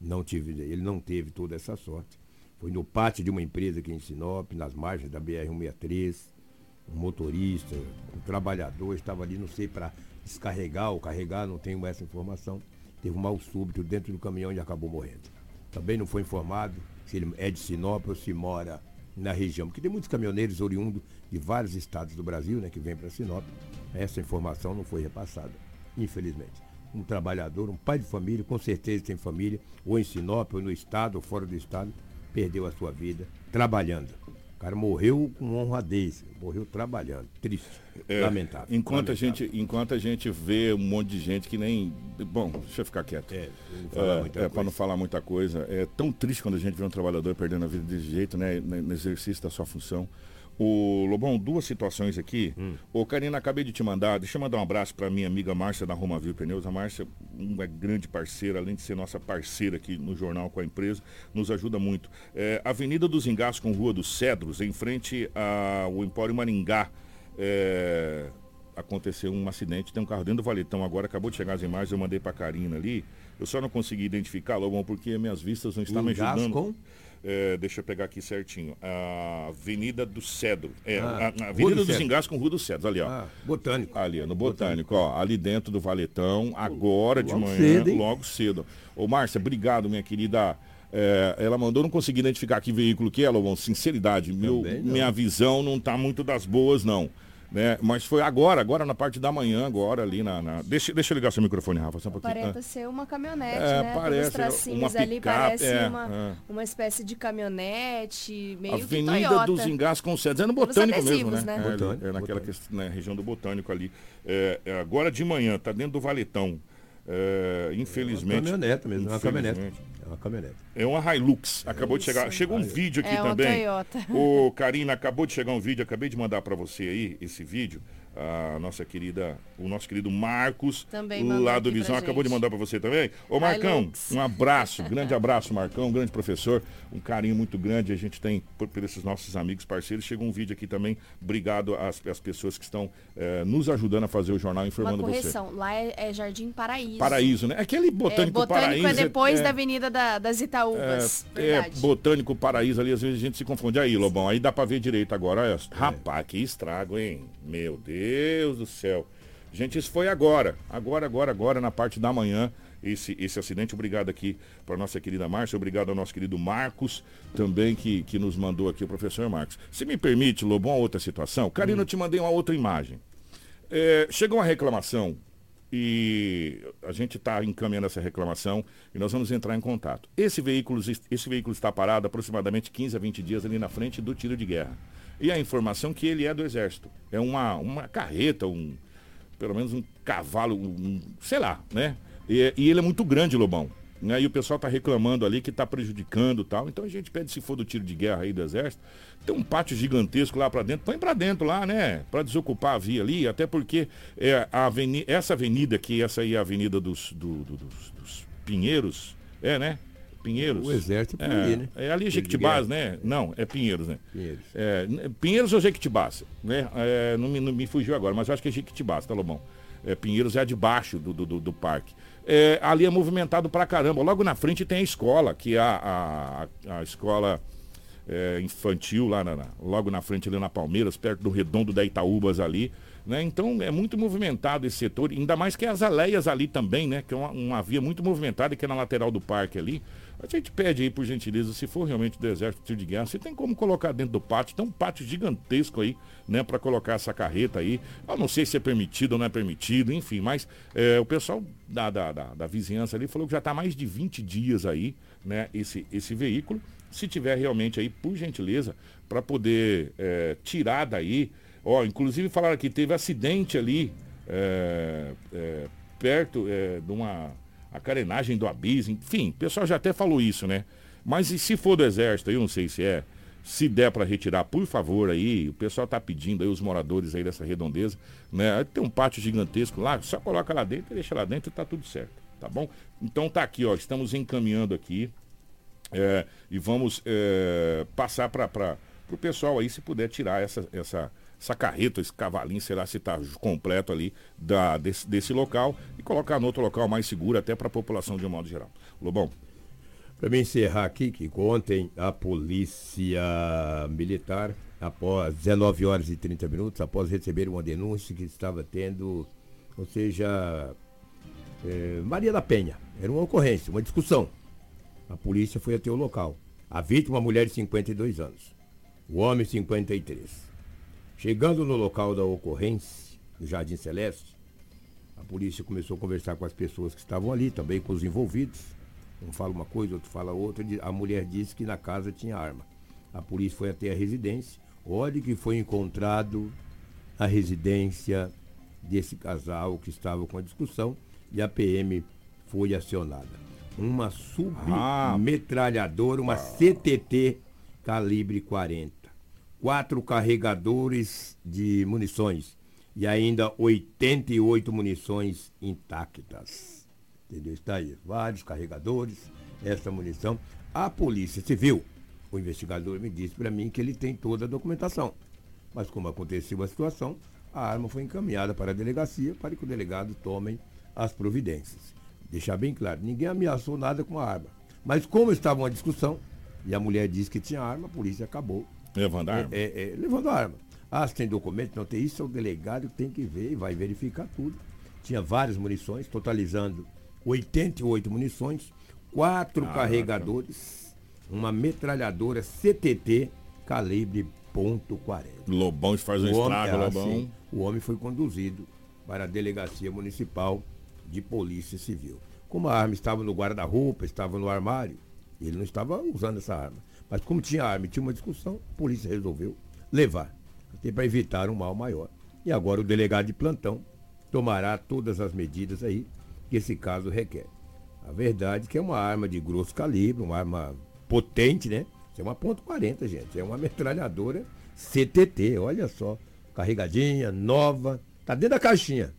não tive, ele não teve toda essa sorte. Foi no pátio de uma empresa aqui em Sinop, nas margens da BR-163. Um motorista, um trabalhador estava ali, não sei, para descarregar ou carregar, não tenho essa informação. Teve um mal súbito dentro do caminhão e acabou morrendo. Também não foi informado se ele é de Sinop ou se mora na região, porque tem muitos caminhoneiros oriundos de vários estados do Brasil, né, que vêm para Sinop. Essa informação não foi repassada, infelizmente. Um trabalhador, um pai de família, com certeza tem família, ou em Sinop, ou no estado, ou fora do estado, perdeu a sua vida trabalhando. O cara morreu com honradez, morreu trabalhando. Triste, é, lamentável. Enquanto, lamentável. A gente, enquanto a gente vê um monte de gente que nem. Bom, deixa eu ficar quieto. É, é, é para não falar muita coisa. É tão triste quando a gente vê um trabalhador perdendo a vida desse jeito, né? No exercício da sua função. O Lobão, duas situações aqui. Hum. Ô, Karina, acabei de te mandar. Deixa eu mandar um abraço para minha amiga Márcia da Roma Viu Pneus. A Márcia uma grande parceira, além de ser nossa parceira aqui no jornal com a empresa, nos ajuda muito. É, Avenida dos Engás com Rua dos Cedros, em frente ao Empório Maringá. É, aconteceu um acidente, tem um carro dentro do valetão agora, acabou de chegar as imagens, eu mandei para Karina ali. Eu só não consegui identificar, Lobão, porque minhas vistas não estão me ajudando. Com? É, deixa eu pegar aqui certinho. A Avenida do Cedro. É, ah, a, a Avenida dos Engás com Rua do Cedro, ali, ó. Ah, botânico. Ali, no Botânico, Botânico, ó. Ali dentro do Valetão, agora de manhã, cedo, logo cedo. Ô, Márcia, obrigado, minha querida. É, ela mandou, não consegui identificar que veículo que é, Lobão. Sinceridade, meu, minha visão não tá muito das boas, não. Né? Mas foi agora, agora na parte da manhã, agora ali na. na... Deixa, deixa eu ligar seu microfone, Rafa, só um pouquinho. Aparenta ah. ser uma caminhonete, é, né? Parece, uma ali parece é, uma, é. uma espécie de caminhonete, meio Avenida dos Engás com Cedes, é no Botânico mesmo, né? né? É, botânico, é, naquela questão, né, região do Botânico ali. É, é, agora de manhã, tá dentro do Valetão. É, infelizmente. É uma caminhonete mesmo, é uma caminhonete. É uma caminhonete. É uma Hilux. Acabou de chegar. Chegou um vídeo aqui é também. Toyota. O Karina, acabou de chegar um vídeo, acabei de mandar para você aí esse vídeo a nossa querida, o nosso querido Marcos, também lá do Visão, acabou de mandar para você também. Ô Marcão, um abraço, grande abraço, Marcão, um grande professor, um carinho muito grande a gente tem por, por esses nossos amigos parceiros. Chegou um vídeo aqui também, obrigado às, às pessoas que estão é, nos ajudando a fazer o jornal informando Uma correção, você. lá é, é, Jardim Paraíso. Paraíso, né? Aquele Botânico, é, botânico Paraíso. é depois é, da Avenida da, das Itaúbas. É, é, Botânico Paraíso ali, às vezes a gente se confunde. Aí, Lobão, aí dá para ver direito agora. Olha, rapaz, que estrago, hein? Meu Deus. Deus do céu. Gente, isso foi agora. Agora, agora, agora, na parte da manhã, esse, esse acidente. Obrigado aqui para nossa querida Márcia, obrigado ao nosso querido Marcos, também que, que nos mandou aqui, o professor Marcos. Se me permite, Lobão, outra situação. Karina, hum. eu te mandei uma outra imagem. É, chegou uma reclamação e a gente está encaminhando essa reclamação e nós vamos entrar em contato. Esse veículo, esse veículo está parado aproximadamente 15 a 20 dias ali na frente do tiro de guerra. E a informação que ele é do exército. É uma, uma carreta, um, pelo menos um cavalo, um, sei lá, né? E, e ele é muito grande, Lobão. Né? E o pessoal está reclamando ali que está prejudicando tal. Então a gente pede, se for do tiro de guerra aí do exército, tem um pátio gigantesco lá para dentro, põe para dentro lá, né? Para desocupar a via ali, até porque é, a avenida, essa avenida que essa aí é a avenida dos, do, do, dos, dos Pinheiros, é, né? Pinheiros. O exército é, é, né? é ali Jequitibás, né? Não, é Pinheiros, né? Pinheiros. É, Pinheiros ou Jequitibás, né? É, não, me, não me fugiu agora, mas eu acho que é Jequitibás, tá, Lobão? É, Pinheiros é a de baixo do, do, do parque. É, ali é movimentado pra caramba. Logo na frente tem a escola, que é a, a, a escola é, infantil lá na, na, logo na frente ali na Palmeiras, perto do redondo da Itaúbas ali. Né? Então é muito movimentado esse setor, ainda mais que as aleias ali também, né? Que é uma, uma via muito movimentada que é na lateral do parque ali. A gente pede aí, por gentileza, se for realmente do exército tiro de guerra, se tem como colocar dentro do pátio, tem um pátio gigantesco aí, né, para colocar essa carreta aí. Eu não sei se é permitido ou não é permitido, enfim, mas é, o pessoal da, da, da, da, vizinhança ali falou que já está mais de 20 dias aí, né, esse, esse veículo. Se tiver realmente aí, por gentileza, para poder é, tirar daí. Ó, inclusive falaram que teve acidente ali é, é perto é, de uma a carenagem do Abis, enfim, o pessoal já até falou isso, né? Mas e se for do exército, eu não sei se é, se der para retirar, por favor aí, o pessoal tá pedindo aí, os moradores aí dessa redondeza, né? Tem um pátio gigantesco lá, só coloca lá dentro, deixa lá dentro e tá tudo certo, tá bom? Então tá aqui, ó, estamos encaminhando aqui é, e vamos é, passar para o pessoal aí, se puder tirar essa, essa, essa carreta, esse cavalinho, será se está completo ali da, desse, desse local e colocar no outro local mais seguro até para a população de um modo geral. Lobão. Para me encerrar aqui, que ontem a polícia militar, após 19 horas e 30 minutos, após receber uma denúncia que estava tendo, ou seja, é, Maria da Penha, era uma ocorrência, uma discussão. A polícia foi até o local. A vítima, uma mulher de 52 anos. O homem, 53. Chegando no local da ocorrência, no Jardim Celeste, a polícia começou a conversar com as pessoas que estavam ali, também com os envolvidos. Um fala uma coisa, outro fala outra. A mulher disse que na casa tinha arma. A polícia foi até a residência. Olha que foi encontrado a residência desse casal que estava com a discussão e a PM foi acionada. Uma submetralhadora, uma CTT calibre 40 quatro carregadores de munições e ainda 88 munições intactas. Entendeu? Está aí, vários carregadores, essa munição. A Polícia Civil, o investigador me disse para mim que ele tem toda a documentação. Mas como aconteceu a situação, a arma foi encaminhada para a delegacia para que o delegado tome as providências. Deixar bem claro, ninguém ameaçou nada com a arma. Mas como estava uma discussão, e a mulher disse que tinha arma, a polícia acabou Levando a arma? É, é, é, levando a arma. Ah, se tem documento, não tem isso, é o delegado que tem que ver e vai verificar tudo. Tinha várias munições, totalizando 88 munições, quatro ah, carregadores, uma metralhadora CTT calibre .40. Lobão faz um estrago, é Lobão. Assim, o homem foi conduzido para a Delegacia Municipal de Polícia Civil. Como a arma estava no guarda-roupa, estava no armário, ele não estava usando essa arma. Mas como tinha arma e tinha uma discussão, a polícia resolveu levar, até para evitar um mal maior. E agora o delegado de plantão tomará todas as medidas aí que esse caso requer. A verdade é que é uma arma de grosso calibre, uma arma potente, né? Isso é uma ponto .40, gente. É uma metralhadora CTT, olha só. Carregadinha, nova, tá dentro da caixinha.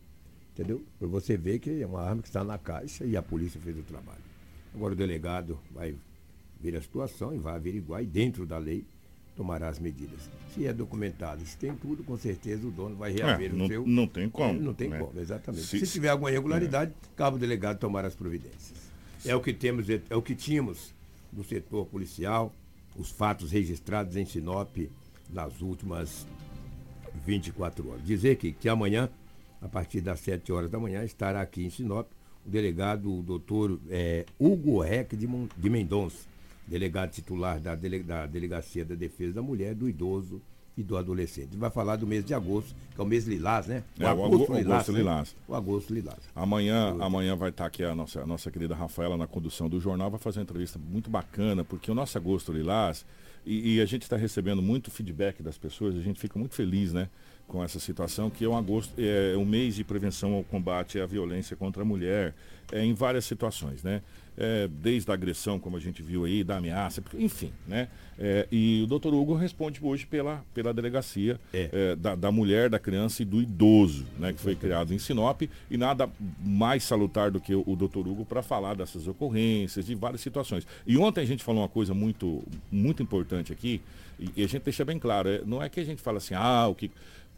Entendeu? Para você ver que é uma arma que está na caixa e a polícia fez o trabalho. Agora o delegado vai ver a situação e vai averiguar e dentro da lei tomará as medidas. Se é documentado, se tem tudo, com certeza o dono vai reaver é, não, o seu. Não tem como. Não tem né? como, exatamente. Se, se, tiver alguma irregularidade, é. cabe o delegado tomar as providências. É o que temos, é o que tínhamos no setor policial, os fatos registrados em Sinop nas últimas 24 horas. Dizer que, que amanhã, a partir das 7 horas da manhã, estará aqui em Sinop o delegado, o doutor é, Hugo Reck de, de Mendonça delegado titular da, dele, da Delegacia da Defesa da Mulher, do Idoso e do Adolescente. Vai falar do mês de agosto, que é o mês lilás, né? O é, agosto, o lilás, agosto né? lilás. O agosto lilás. Amanhã, amanhã vai estar aqui a nossa, a nossa querida Rafaela na condução do jornal, vai fazer uma entrevista muito bacana, porque o nosso agosto lilás, e, e a gente está recebendo muito feedback das pessoas, a gente fica muito feliz, né? com essa situação, que é um agosto, é um mês de prevenção ao combate à violência contra a mulher, é, em várias situações, né? É, desde a agressão, como a gente viu aí, da ameaça, enfim, né? É, e o doutor Hugo responde hoje pela, pela delegacia É. é, da, da mulher, da criança e do idoso, né? Que foi criado em Sinop e nada mais salutar do que o, o doutor Hugo para falar dessas ocorrências, de várias situações. E ontem a gente falou uma coisa muito, muito importante aqui, e, e a gente deixa bem claro, é, não é que a gente fala assim, ah, o que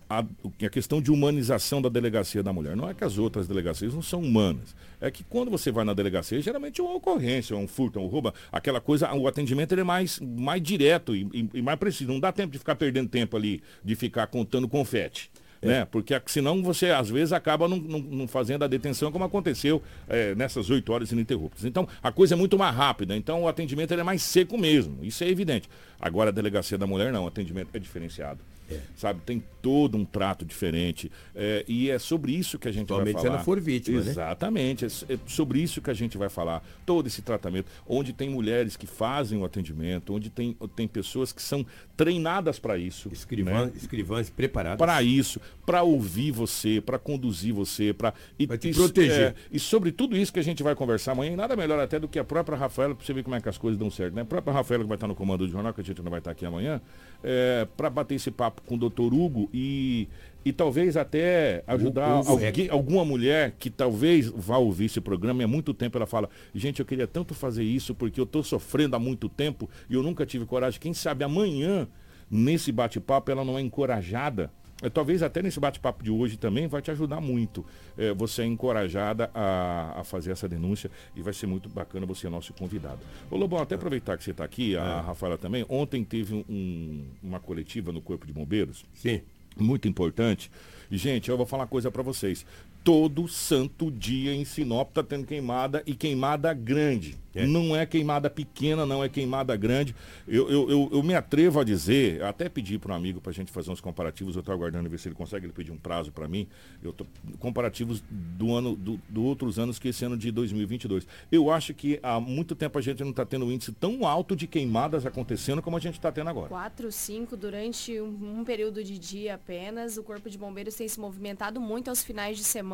a, a, questão de humanização da delegacia da mulher. Não é que as outras delegacias não são humanas. É que quando você vai na delegacia, geralmente é uma ocorrência, é um furto, é um roubo, aquela coisa, o atendimento é mais, mais direto e, e, e mais preciso. Não dá tempo de ficar perdendo tempo ali, de ficar contando confete. É. Né? Porque senão você às vezes acaba não, não, não fazendo a detenção como aconteceu é, nessas oito horas ininterruptas. Então a coisa é muito mais rápida, então o atendimento é mais seco mesmo, isso é evidente. Agora a delegacia da mulher não, o atendimento é diferenciado. É. Sabe, tem todo um trato diferente. É, e é sobre isso que a gente Somente vai falar. se ela for vítima, Exatamente. Né? É, sobre isso que a gente vai falar. Todo esse tratamento. Onde tem mulheres que fazem o atendimento, onde tem, tem pessoas que são treinadas para isso. Escrivãs, né? escrivãs preparadas. Para isso, para ouvir você, para conduzir você, para e, te e, proteger. É, e sobre tudo isso que a gente vai conversar amanhã, nada melhor até do que a própria Rafaela, para você ver como é que as coisas dão certo. Né? A própria Rafaela que vai estar no comando do jornal, que a gente não vai estar aqui amanhã, é, para bater esse papo com o doutor Hugo e, e talvez até ajudar Hugo, alguém, alguma mulher que talvez vá ouvir esse programa e há muito tempo ela fala, gente, eu queria tanto fazer isso porque eu estou sofrendo há muito tempo e eu nunca tive coragem. Quem sabe amanhã, nesse bate-papo, ela não é encorajada é, talvez até nesse bate-papo de hoje também vai te ajudar muito. É, você é encorajada a, a, fazer essa denúncia e vai ser muito bacana você é nosso convidado. Ô Lobão, até aproveitar que você está aqui, a é. Rafaela também, ontem teve um, uma coletiva no Corpo de Bombeiros. Sim. Muito importante. Gente, eu vou falar uma coisa para vocês. Todo santo dia em Sinop está tendo queimada e queimada grande. É. Não é queimada pequena, não é queimada grande. Eu, eu, eu, eu me atrevo a dizer, até pedi para um amigo para a gente fazer uns comparativos, eu estou aguardando ver se ele consegue, ele pediu um prazo para mim. Eu tô, comparativos do ano do, do, outros anos que esse ano de 2022. Eu acho que há muito tempo a gente não está tendo um índice tão alto de queimadas acontecendo como a gente está tendo agora. Quatro, cinco durante um, um período de dia apenas. O Corpo de Bombeiros tem se movimentado muito aos finais de semana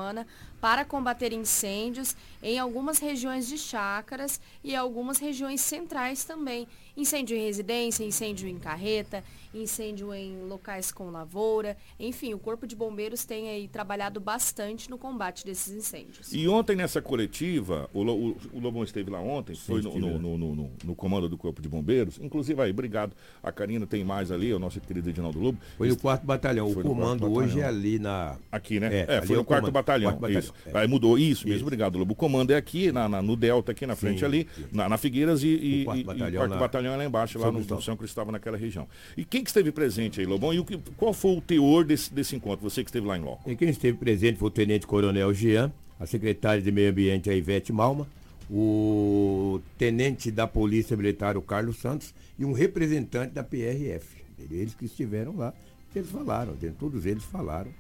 para combater incêndios em algumas regiões de chácaras e algumas regiões centrais também. Incêndio em residência, incêndio em carreta, incêndio em locais com lavoura. Enfim, o Corpo de Bombeiros tem aí trabalhado bastante no combate desses incêndios. E ontem nessa coletiva, o, o, o Lobão esteve lá ontem, Sim, foi no, no, no, no, comando do Corpo de Bombeiros. Inclusive aí, obrigado. A Karina tem mais ali, o nosso querido Edinaldo Lobo. Foi o quarto batalhão. O comando hoje é ali na. Aqui, né? É, é foi no quarto batalhão. Quarto batalhão. Isso. É. Aí mudou isso, isso mesmo, obrigado, Lobo. O comando é aqui, na, na no Delta, aqui na frente Sim, ali, na, na, Figueiras e, e, quarto, e, batalhão, e quarto batalhão é lá embaixo, lá no, no São Cristóvão, naquela região. E quem que esteve presente aí, Lobão? E o que, qual foi o teor desse, desse encontro? Você que esteve lá em loco. E quem esteve presente foi o Tenente Coronel Jean, a secretária de Meio Ambiente, a Ivete Malma, o tenente da Polícia Militar, o Carlos Santos, e um representante da PRF. Eles que estiveram lá, eles falaram, todos eles falaram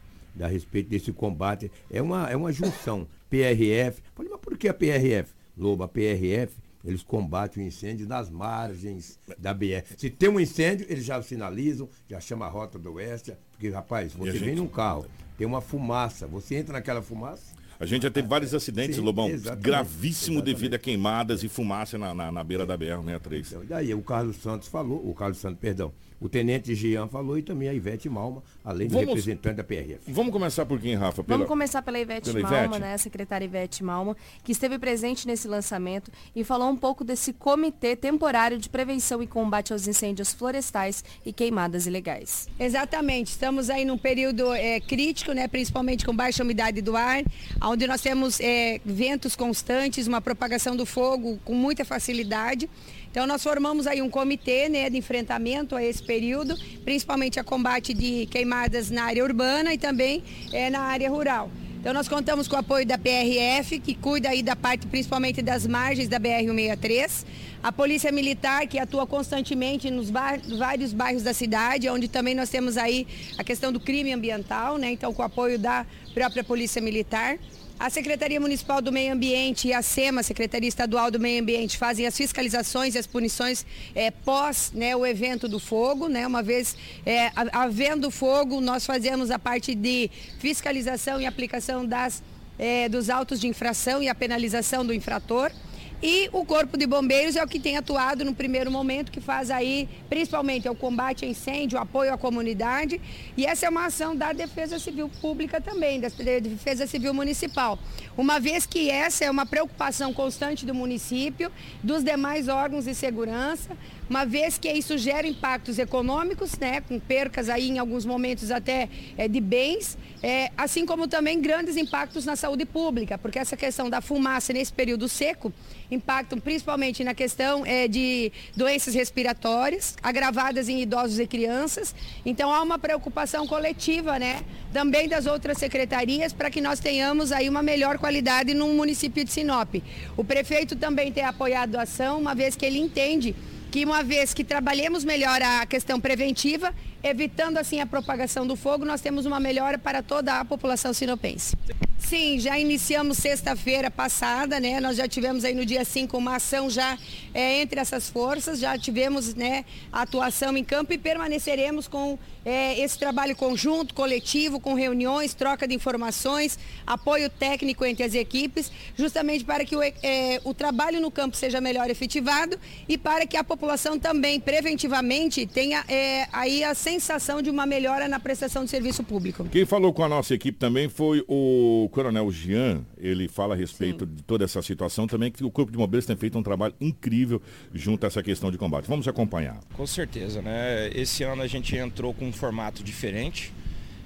a respeito desse combate. É uma, é uma junção. PRF. Falei, mas por que a PRF? Lobo, a PRF, eles combatem o incêndio nas margens da BR. Se tem um incêndio, eles já sinalizam, já chama a rota do oeste. Porque, rapaz, você vem gente... num carro, tem uma fumaça, você entra naquela fumaça, a gente já teve vários acidentes, Sim, Lobão, exatamente, gravíssimo exatamente. devido a queimadas e fumaça na, na, na beira da BR-63. Então, daí o Carlos Santos falou, o Carlos Santos, perdão, o tenente Jean falou e também a Ivete Malma, além vamos, do representante da PRF. Vamos começar por quem, Rafa? Pela... Vamos começar pela Ivete pela Malma, Ivete? né? A secretária Ivete Malma, que esteve presente nesse lançamento e falou um pouco desse comitê temporário de prevenção e combate aos incêndios florestais e queimadas ilegais. Exatamente. Estamos aí num período é, crítico, né? Principalmente com baixa umidade do ar, onde nós temos é, ventos constantes, uma propagação do fogo com muita facilidade. Então nós formamos aí um comitê né, de enfrentamento a esse período, principalmente a combate de queimadas na área urbana e também é, na área rural. Então nós contamos com o apoio da PRF, que cuida aí da parte principalmente das margens da BR-163, a Polícia Militar, que atua constantemente nos bar, vários bairros da cidade, onde também nós temos aí a questão do crime ambiental, né? Então com o apoio da própria Polícia Militar A Secretaria Municipal do Meio Ambiente e a SEMA, Secretaria Estadual do Meio Ambiente, fazem as fiscalizações e as punições é, pós né, o evento do fogo. Né? Uma vez é, havendo fogo, nós fazemos a parte de fiscalização e aplicação das, é, dos autos de infração e a penalização do infrator. E o Corpo de Bombeiros é o que tem atuado no primeiro momento, que faz aí, principalmente, é o combate a incêndio, o apoio à comunidade. E essa é uma ação da Defesa Civil Pública também, da Defesa Civil Municipal. Uma vez que essa é uma preocupação constante do município, dos demais órgãos de segurança, uma vez que isso gera impactos econômicos, né, com percas aí em alguns momentos até é, de bens, é, assim como também grandes impactos na saúde pública, porque essa questão da fumaça nesse período seco impactam principalmente na questão é, de doenças respiratórias, agravadas em idosos e crianças. Então há uma preocupação coletiva, né, também das outras secretarias para que nós tenhamos aí uma melhor qualidade no município de Sinop. O prefeito também tem apoiado a ação, uma vez que ele entende que uma vez que trabalhemos melhor a questão preventiva, evitando assim a propagação do fogo, nós temos uma melhora para toda a população sinopense. Sim, já iniciamos sexta-feira passada, né? Nós já tivemos aí no dia 5 uma ação já é, entre essas forças, já tivemos né, atuação em campo e permaneceremos com é, esse trabalho conjunto, coletivo, com reuniões, troca de informações, apoio técnico entre as equipes, justamente para que o, é, o trabalho no campo seja melhor efetivado e para que a população também preventivamente tenha é, aí a sensação de uma melhora na prestação de serviço público. Quem falou com a nossa equipe também foi o Coronel Jean, ele fala a respeito Sim. de toda essa situação também, que o Corpo de Bombeiros tem feito um trabalho incrível junto a essa questão de combate. Vamos acompanhar. Com certeza, né? Esse ano a gente entrou com um formato diferente.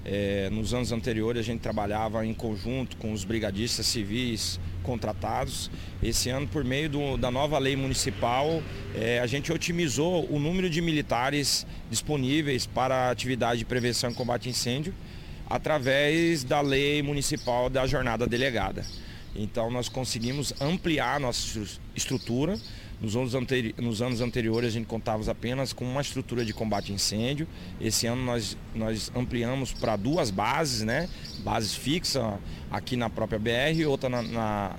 É, nos anos anteriores a gente trabalhava em conjunto com os brigadistas civis contratados. Esse ano, por meio do, da nova lei municipal, é, a gente otimizou o número de militares disponíveis para a atividade de prevenção e combate a incêndio através da lei municipal da jornada delegada. Então nós conseguimos ampliar nossa estrutura nos anos, nos anos anteriores a gente contava apenas com uma estrutura de combate a incêndio. Esse ano nós, nós ampliamos para duas bases, né? Bases fixas aqui na própria BR e outra na, na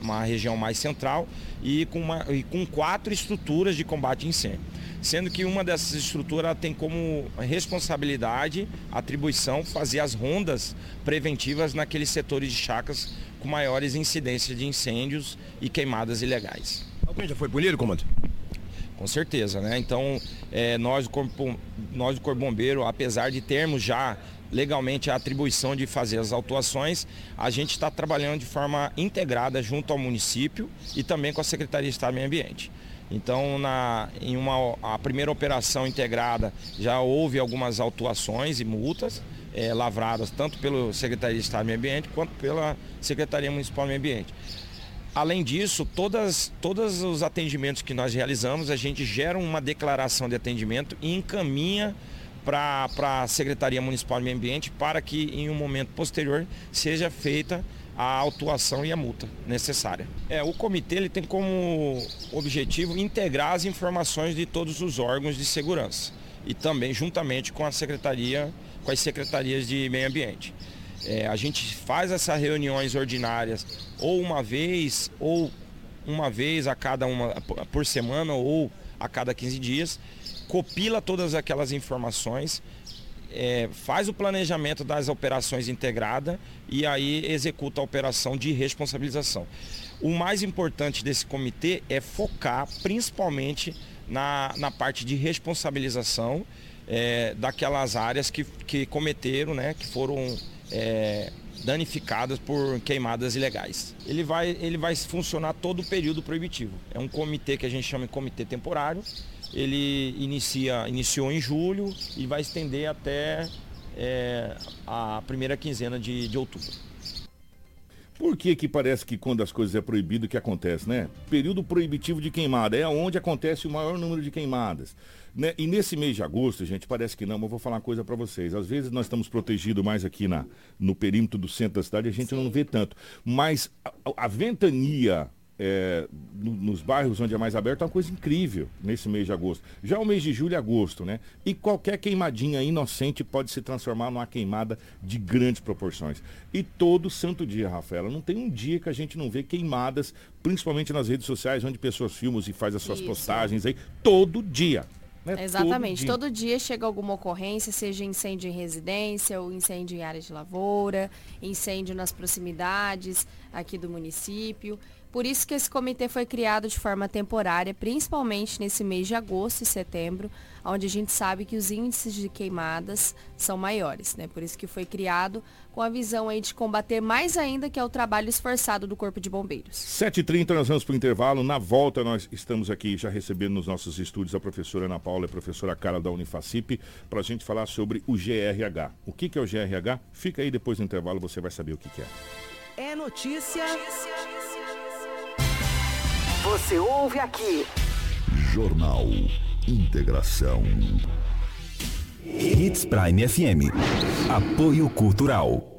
uma região mais central e com, uma, e com quatro estruturas de combate a incêndio. Sendo que uma dessas estruturas tem como responsabilidade, atribuição, fazer as rondas preventivas naqueles setores de chacras com maiores incidências de incêndios e queimadas ilegais. Alguém já foi punido, comandante? Com certeza, né? Então, é, nós, o Corpo, nós, o Corpo Bombeiro, apesar de termos já legalmente a atribuição de fazer as autuações, a gente está trabalhando de forma integrada junto ao município e também com a Secretaria de Estado do Meio Ambiente. Então, na, em uma, a primeira operação integrada já houve algumas autuações e multas é, lavradas tanto pela Secretaria de Estado do Meio Ambiente quanto pela Secretaria Municipal do Meio Ambiente. Além disso, todas, todos os atendimentos que nós realizamos, a gente gera uma declaração de atendimento e encaminha para a Secretaria Municipal do Meio Ambiente para que em um momento posterior seja feita a autuação e a multa necessária. É, o comitê ele tem como objetivo integrar as informações de todos os órgãos de segurança e também juntamente com a secretaria, com as secretarias de meio ambiente. É, a gente faz essas reuniões ordinárias ou uma vez ou uma vez a cada uma por semana ou a cada 15 dias, copila todas aquelas informações, é, faz o planejamento das operações integrada e aí executa a operação de responsabilização. O mais importante desse comitê é focar principalmente na, na parte de responsabilização é, daquelas áreas que, que cometeram, né, que foram é, danificadas por queimadas ilegais. Ele vai, ele vai funcionar todo o período proibitivo. É um comitê que a gente chama de comitê temporário. Ele inicia, iniciou em julho e vai estender até é, a primeira quinzena de, de outubro. Por que que parece que quando as coisas é proibido que acontece, né? Período proibitivo de queimada é onde acontece o maior número de queimadas. Né? E nesse mês de agosto, gente, parece que não, mas eu vou falar uma coisa para vocês. Às vezes nós estamos protegidos mais aqui na, no perímetro do centro da cidade, a gente Sim. não vê tanto. Mas a, a ventania é, no, nos bairros onde é mais aberto, é uma coisa incrível nesse mês de agosto. Já o mês de julho e agosto, né? E qualquer queimadinha inocente pode se transformar numa queimada de grandes proporções. E todo santo dia, Rafaela, não tem um dia que a gente não vê queimadas, principalmente nas redes sociais, onde pessoas filmam e fazem as suas Isso. postagens aí, todo dia. Né? Exatamente. Todo dia. todo dia. chega alguma ocorrência, seja incêndio em residência ou incêndio em área de lavoura, incêndio nas proximidades aqui do município. Por isso que esse comitê foi criado de forma temporária, principalmente nesse mês de agosto e setembro, onde a gente sabe que os índices de queimadas são maiores, né? Por isso que foi criado com a visão aí de combater mais ainda que é o trabalho esforçado do Corpo de Bombeiros. 7h30 nós vamos para o intervalo. Na volta nós estamos aqui já recebendo nos nossos estúdios a professora Ana Paula e a professora Cara da Unifacip para a gente falar sobre o GRH. O que, que é o GRH? Fica aí depois do intervalo, você vai saber o que, que é. É notícia. notícia. Você ouve aqui. Jornal Integração. Hits Prime FM. Apoio Cultural.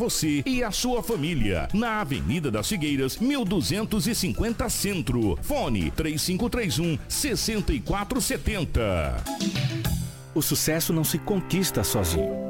você e a sua família. Na Avenida das Figueiras, 1250 Centro. Fone 3531 6470. O sucesso não se conquista sozinho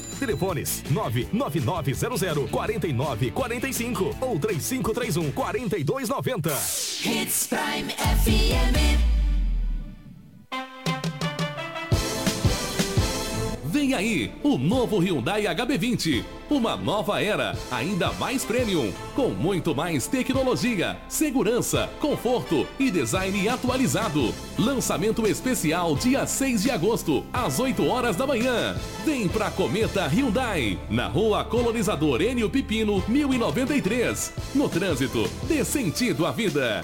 Telefones 99900 4945 ou 3531 4290. Hits Prime FM. Vem aí o novo Hyundai HB20. Uma nova era, ainda mais premium, com muito mais tecnologia, segurança, conforto e design atualizado. Lançamento especial dia 6 de agosto, às 8 horas da manhã. Vem pra Cometa Hyundai, na rua Colonizador Enio Pipino, 1093. No trânsito, dê sentido à vida.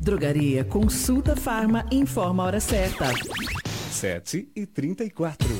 Drogaria Consulta Farma informa a hora certa. 7 e 34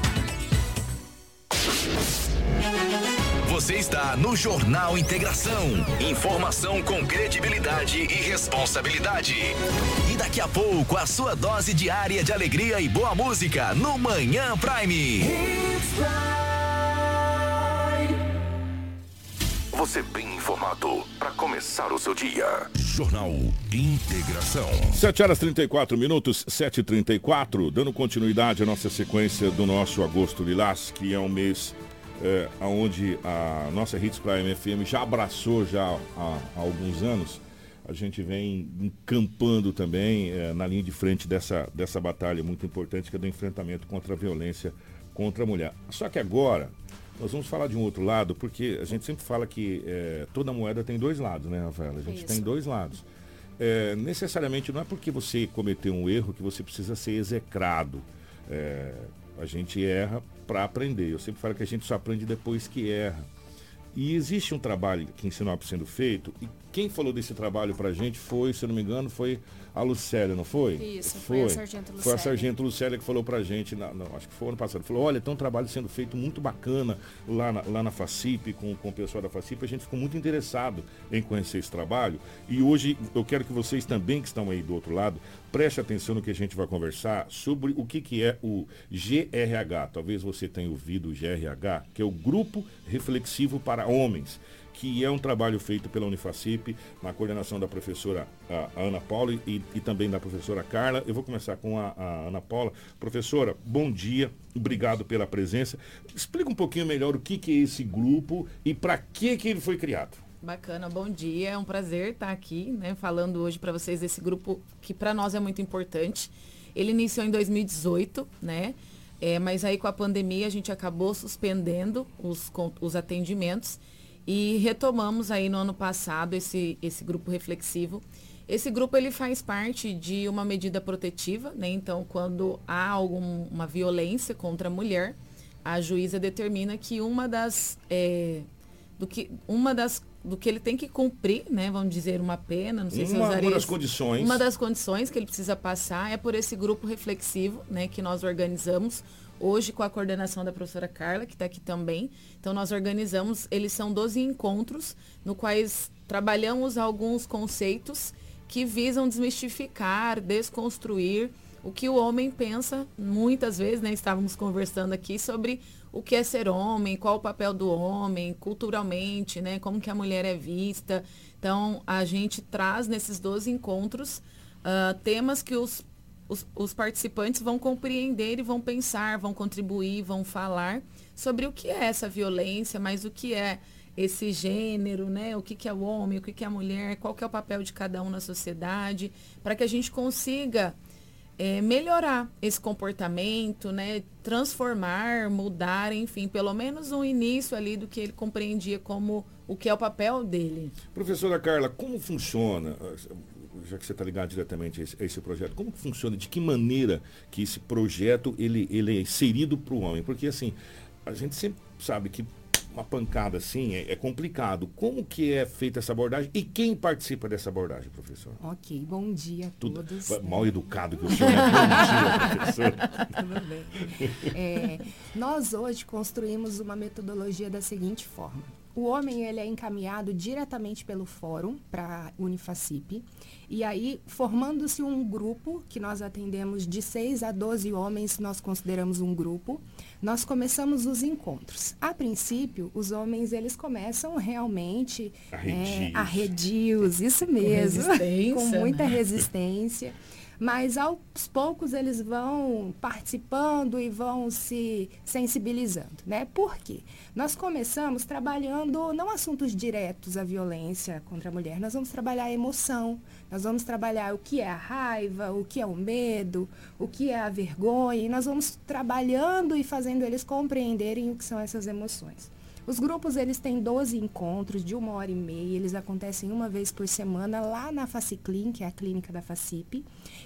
Você está no Jornal Integração. Informação com credibilidade e responsabilidade. E daqui a pouco, a sua dose diária de alegria e boa música no Manhã Prime. Você bem informado para começar o seu dia. Jornal Integração. 7 horas 34 minutos, 7h34, dando continuidade à nossa sequência do nosso Agosto Lilás, que é um mês é, onde a nossa Hits Prime FM já abraçou já há, há alguns anos. A gente vem encampando também é, na linha de frente dessa, dessa batalha muito importante que é do enfrentamento contra a violência contra a mulher. Só que agora nós vamos falar de um outro lado, porque a gente sempre fala que é, toda moeda tem dois lados, né, Rafaela? A gente Isso. tem dois lados. É, necessariamente não é porque você cometeu um erro que você precisa ser execrado. É, a gente erra para aprender. Eu sempre falo que a gente só aprende depois que erra. E existe um trabalho aqui em Sinop sendo feito, e quem falou desse trabalho para a gente foi, se eu não me engano, foi a Lucélia, não foi? Isso, foi, foi a Sargento Lucélia. Foi a Sargento Lucélia que falou pra gente, na, não, acho que foi ano passado, falou, olha, tem um trabalho sendo feito muito bacana lá na, lá na FACIP, com, com o pessoal da FACIP, a gente ficou muito interessado em conhecer esse trabalho e hoje eu quero que vocês também que estão aí do outro lado, prestem atenção no que a gente vai conversar sobre o que, que é o GRH. Talvez você tenha ouvido o GRH, que é o Grupo Reflexivo para Homens que é um trabalho feito pela Unifacip, na coordenação da professora Ana Paula e, e, também da professora Carla. Eu vou começar com a, a, Ana Paula. Professora, bom dia, obrigado pela presença. Explica um pouquinho melhor o que, que é esse grupo e para que, que ele foi criado. Bacana, bom dia. É um prazer estar aqui, né, falando hoje para vocês desse grupo que para nós é muito importante. Ele iniciou em 2018, né? É, mas aí com a pandemia a gente acabou suspendendo os, os atendimentos e retomamos aí no ano passado esse, esse grupo reflexivo. Esse grupo ele faz parte de uma medida protetiva, né? Então, quando há alguma violência contra a mulher, a juíza determina que uma das é, do que uma das do que ele tem que cumprir, né? Vamos dizer uma pena, não sei uma, se usaria uma das condições. Uma das condições que ele precisa passar é por esse grupo reflexivo, né? Que nós organizamos hoje com a coordenação da professora Carla, que está aqui também. Então, nós organizamos, eles são 12 encontros, no quais trabalhamos alguns conceitos que visam desmistificar, desconstruir o que o homem pensa, muitas vezes, né? Estávamos conversando aqui sobre o que é ser homem, qual o papel do homem, culturalmente, né? Como que a mulher é vista. Então, a gente traz nesses 12 encontros uh, temas que os os, os participantes vão compreender e vão pensar, vão contribuir, vão falar sobre o que é essa violência, mas o que é esse gênero, né? O que, que é o homem, o que, que é a mulher, qual que é o papel de cada um na sociedade, para que a gente consiga é, melhorar esse comportamento, né? Transformar, mudar, enfim, pelo menos um início ali do que ele compreendia como o que é o papel dele. Professora Carla, como funciona? Já que você está ligado diretamente a esse, a esse, projeto, como que funciona? De que maneira que esse projeto ele, ele é inserido para o homem? Porque assim, a gente sempre sabe que uma pancada assim é, é, complicado. Como que é feita essa abordagem e quem participa dessa abordagem, professor? Ok, bom dia a Tudo, todos. Mal educado que o senhor é. Bom dia, professor. Tudo bem. É, nós hoje construímos uma metodologia da seguinte forma. O homem ele é encaminhado diretamente pelo fórum para a Unifacip. E aí, formando-se um grupo, que nós atendemos de 6 a 12 homens, nós consideramos um grupo, nós começamos os encontros. A princípio, os homens eles começam realmente arredios, é, arredios isso mesmo, com, com muita né? resistência mas aos poucos eles vão participando e vão se sensibilizando, né? Por quê? Nós começamos trabalhando não assuntos diretos à violência contra a mulher, nós vamos trabalhar a emoção, nós vamos trabalhar o que é a raiva, o que é o medo, o que é a vergonha, e nós vamos trabalhando e fazendo eles compreenderem o que são essas emoções. Os grupos eles têm 12 encontros de uma hora e meia, eles acontecem uma vez por semana lá na Faciclin, que é a clínica da Facip.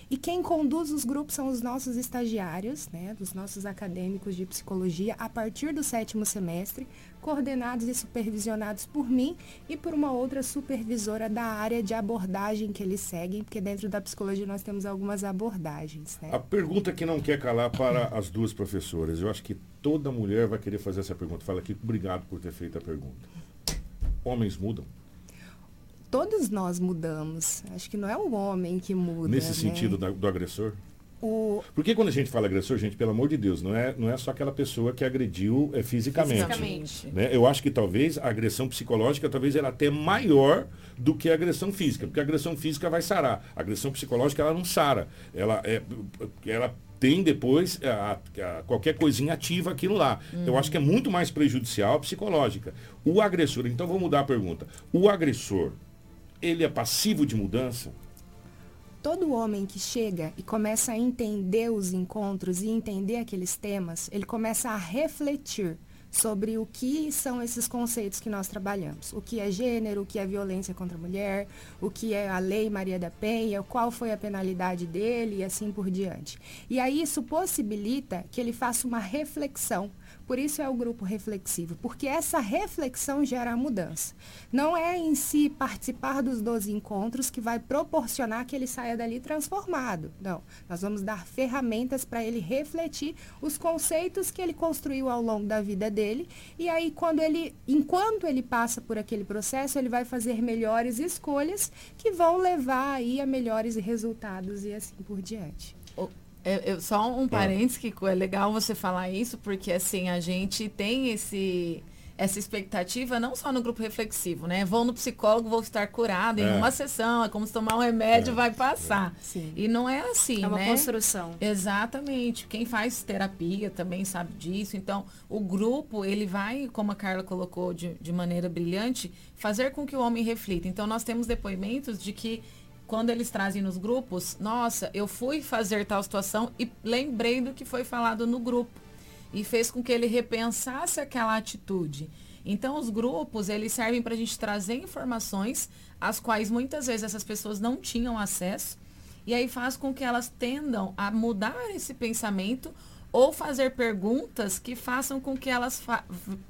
E quem conduz os grupos são os nossos estagiários, né, dos nossos acadêmicos de psicologia, a partir do sétimo semestre, coordenados e supervisionados por mim e por uma outra supervisora da área de abordagem que eles seguem, porque dentro da psicologia nós temos algumas abordagens. Né? A pergunta que não quer calar para as duas professoras, eu acho que toda mulher vai querer fazer essa pergunta. Fala aqui, obrigado por ter feito a pergunta. Homens mudam? Todos nós mudamos. Acho que não é o homem que muda. Nesse né? sentido da, do agressor? O... Porque quando a gente fala agressor, gente, pelo amor de Deus, não é, não é só aquela pessoa que agrediu é, fisicamente. Fisicamente. Né? Eu acho que talvez a agressão psicológica, talvez ela até maior do que a agressão física, porque a agressão física vai sarar. A agressão psicológica ela não sara. Ela, é, ela tem depois a, a, qualquer coisinha ativa aquilo lá. Uhum. Eu acho que é muito mais prejudicial psicológica. O agressor, então vou mudar a pergunta. O agressor, ele é passivo de mudança? todo homem que chega e começa a entender os encontros e entender aqueles temas, ele começa a refletir sobre o que são esses conceitos que nós trabalhamos. O que é gênero, o que é violência contra a mulher, o que é a lei Maria da Penha, qual foi a penalidade dele e assim por diante. E aí isso possibilita que ele faça uma reflexão por isso é o grupo reflexivo, porque essa reflexão gera a mudança. Não é em si participar dos 12 encontros que vai proporcionar que ele saia dali transformado. Não. Nós vamos dar ferramentas para ele refletir os conceitos que ele construiu ao longo da vida dele. E aí, quando ele, enquanto ele passa por aquele processo, ele vai fazer melhores escolhas que vão levar aí a melhores resultados e assim por diante. Eu, eu, só um parênteses que é legal você falar isso, porque assim, a gente tem esse essa expectativa não só no grupo reflexivo, né? Vou no psicólogo, vou estar curado em é. uma sessão, é como se tomar um remédio, é. vai passar. Sim. E não é assim, É uma né? construção. Exatamente. Quem faz terapia também sabe disso. Então, o grupo, ele vai, como a Carla colocou de, de maneira brilhante, fazer com que o homem reflita. Então, nós temos depoimentos de que quando eles trazem nos grupos, nossa, eu fui fazer tal situação e lembrei do que foi falado no grupo. E fez com que ele repensasse aquela atitude. Então, os grupos, eles servem para a gente trazer informações, às quais muitas vezes essas pessoas não tinham acesso. E aí faz com que elas tendam a mudar esse pensamento ou fazer perguntas que façam com que elas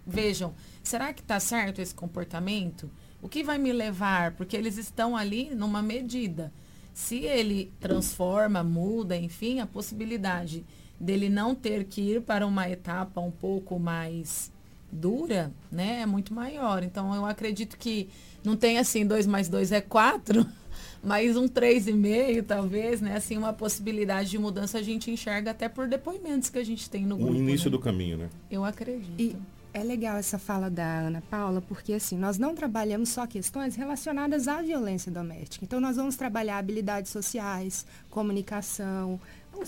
vejam, será que está certo esse comportamento? O que vai me levar? Porque eles estão ali numa medida. Se ele transforma, muda, enfim, a possibilidade dele não ter que ir para uma etapa um pouco mais dura, né, é muito maior. Então eu acredito que não tem assim 2 mais 2 é 4, mas um 3,5 talvez, né, assim uma possibilidade de mudança a gente enxerga até por depoimentos que a gente tem no grupo. O início né? do caminho, né? Eu acredito. E é legal essa fala da Ana Paula, porque assim, nós não trabalhamos só questões relacionadas à violência doméstica. Então, nós vamos trabalhar habilidades sociais, comunicação,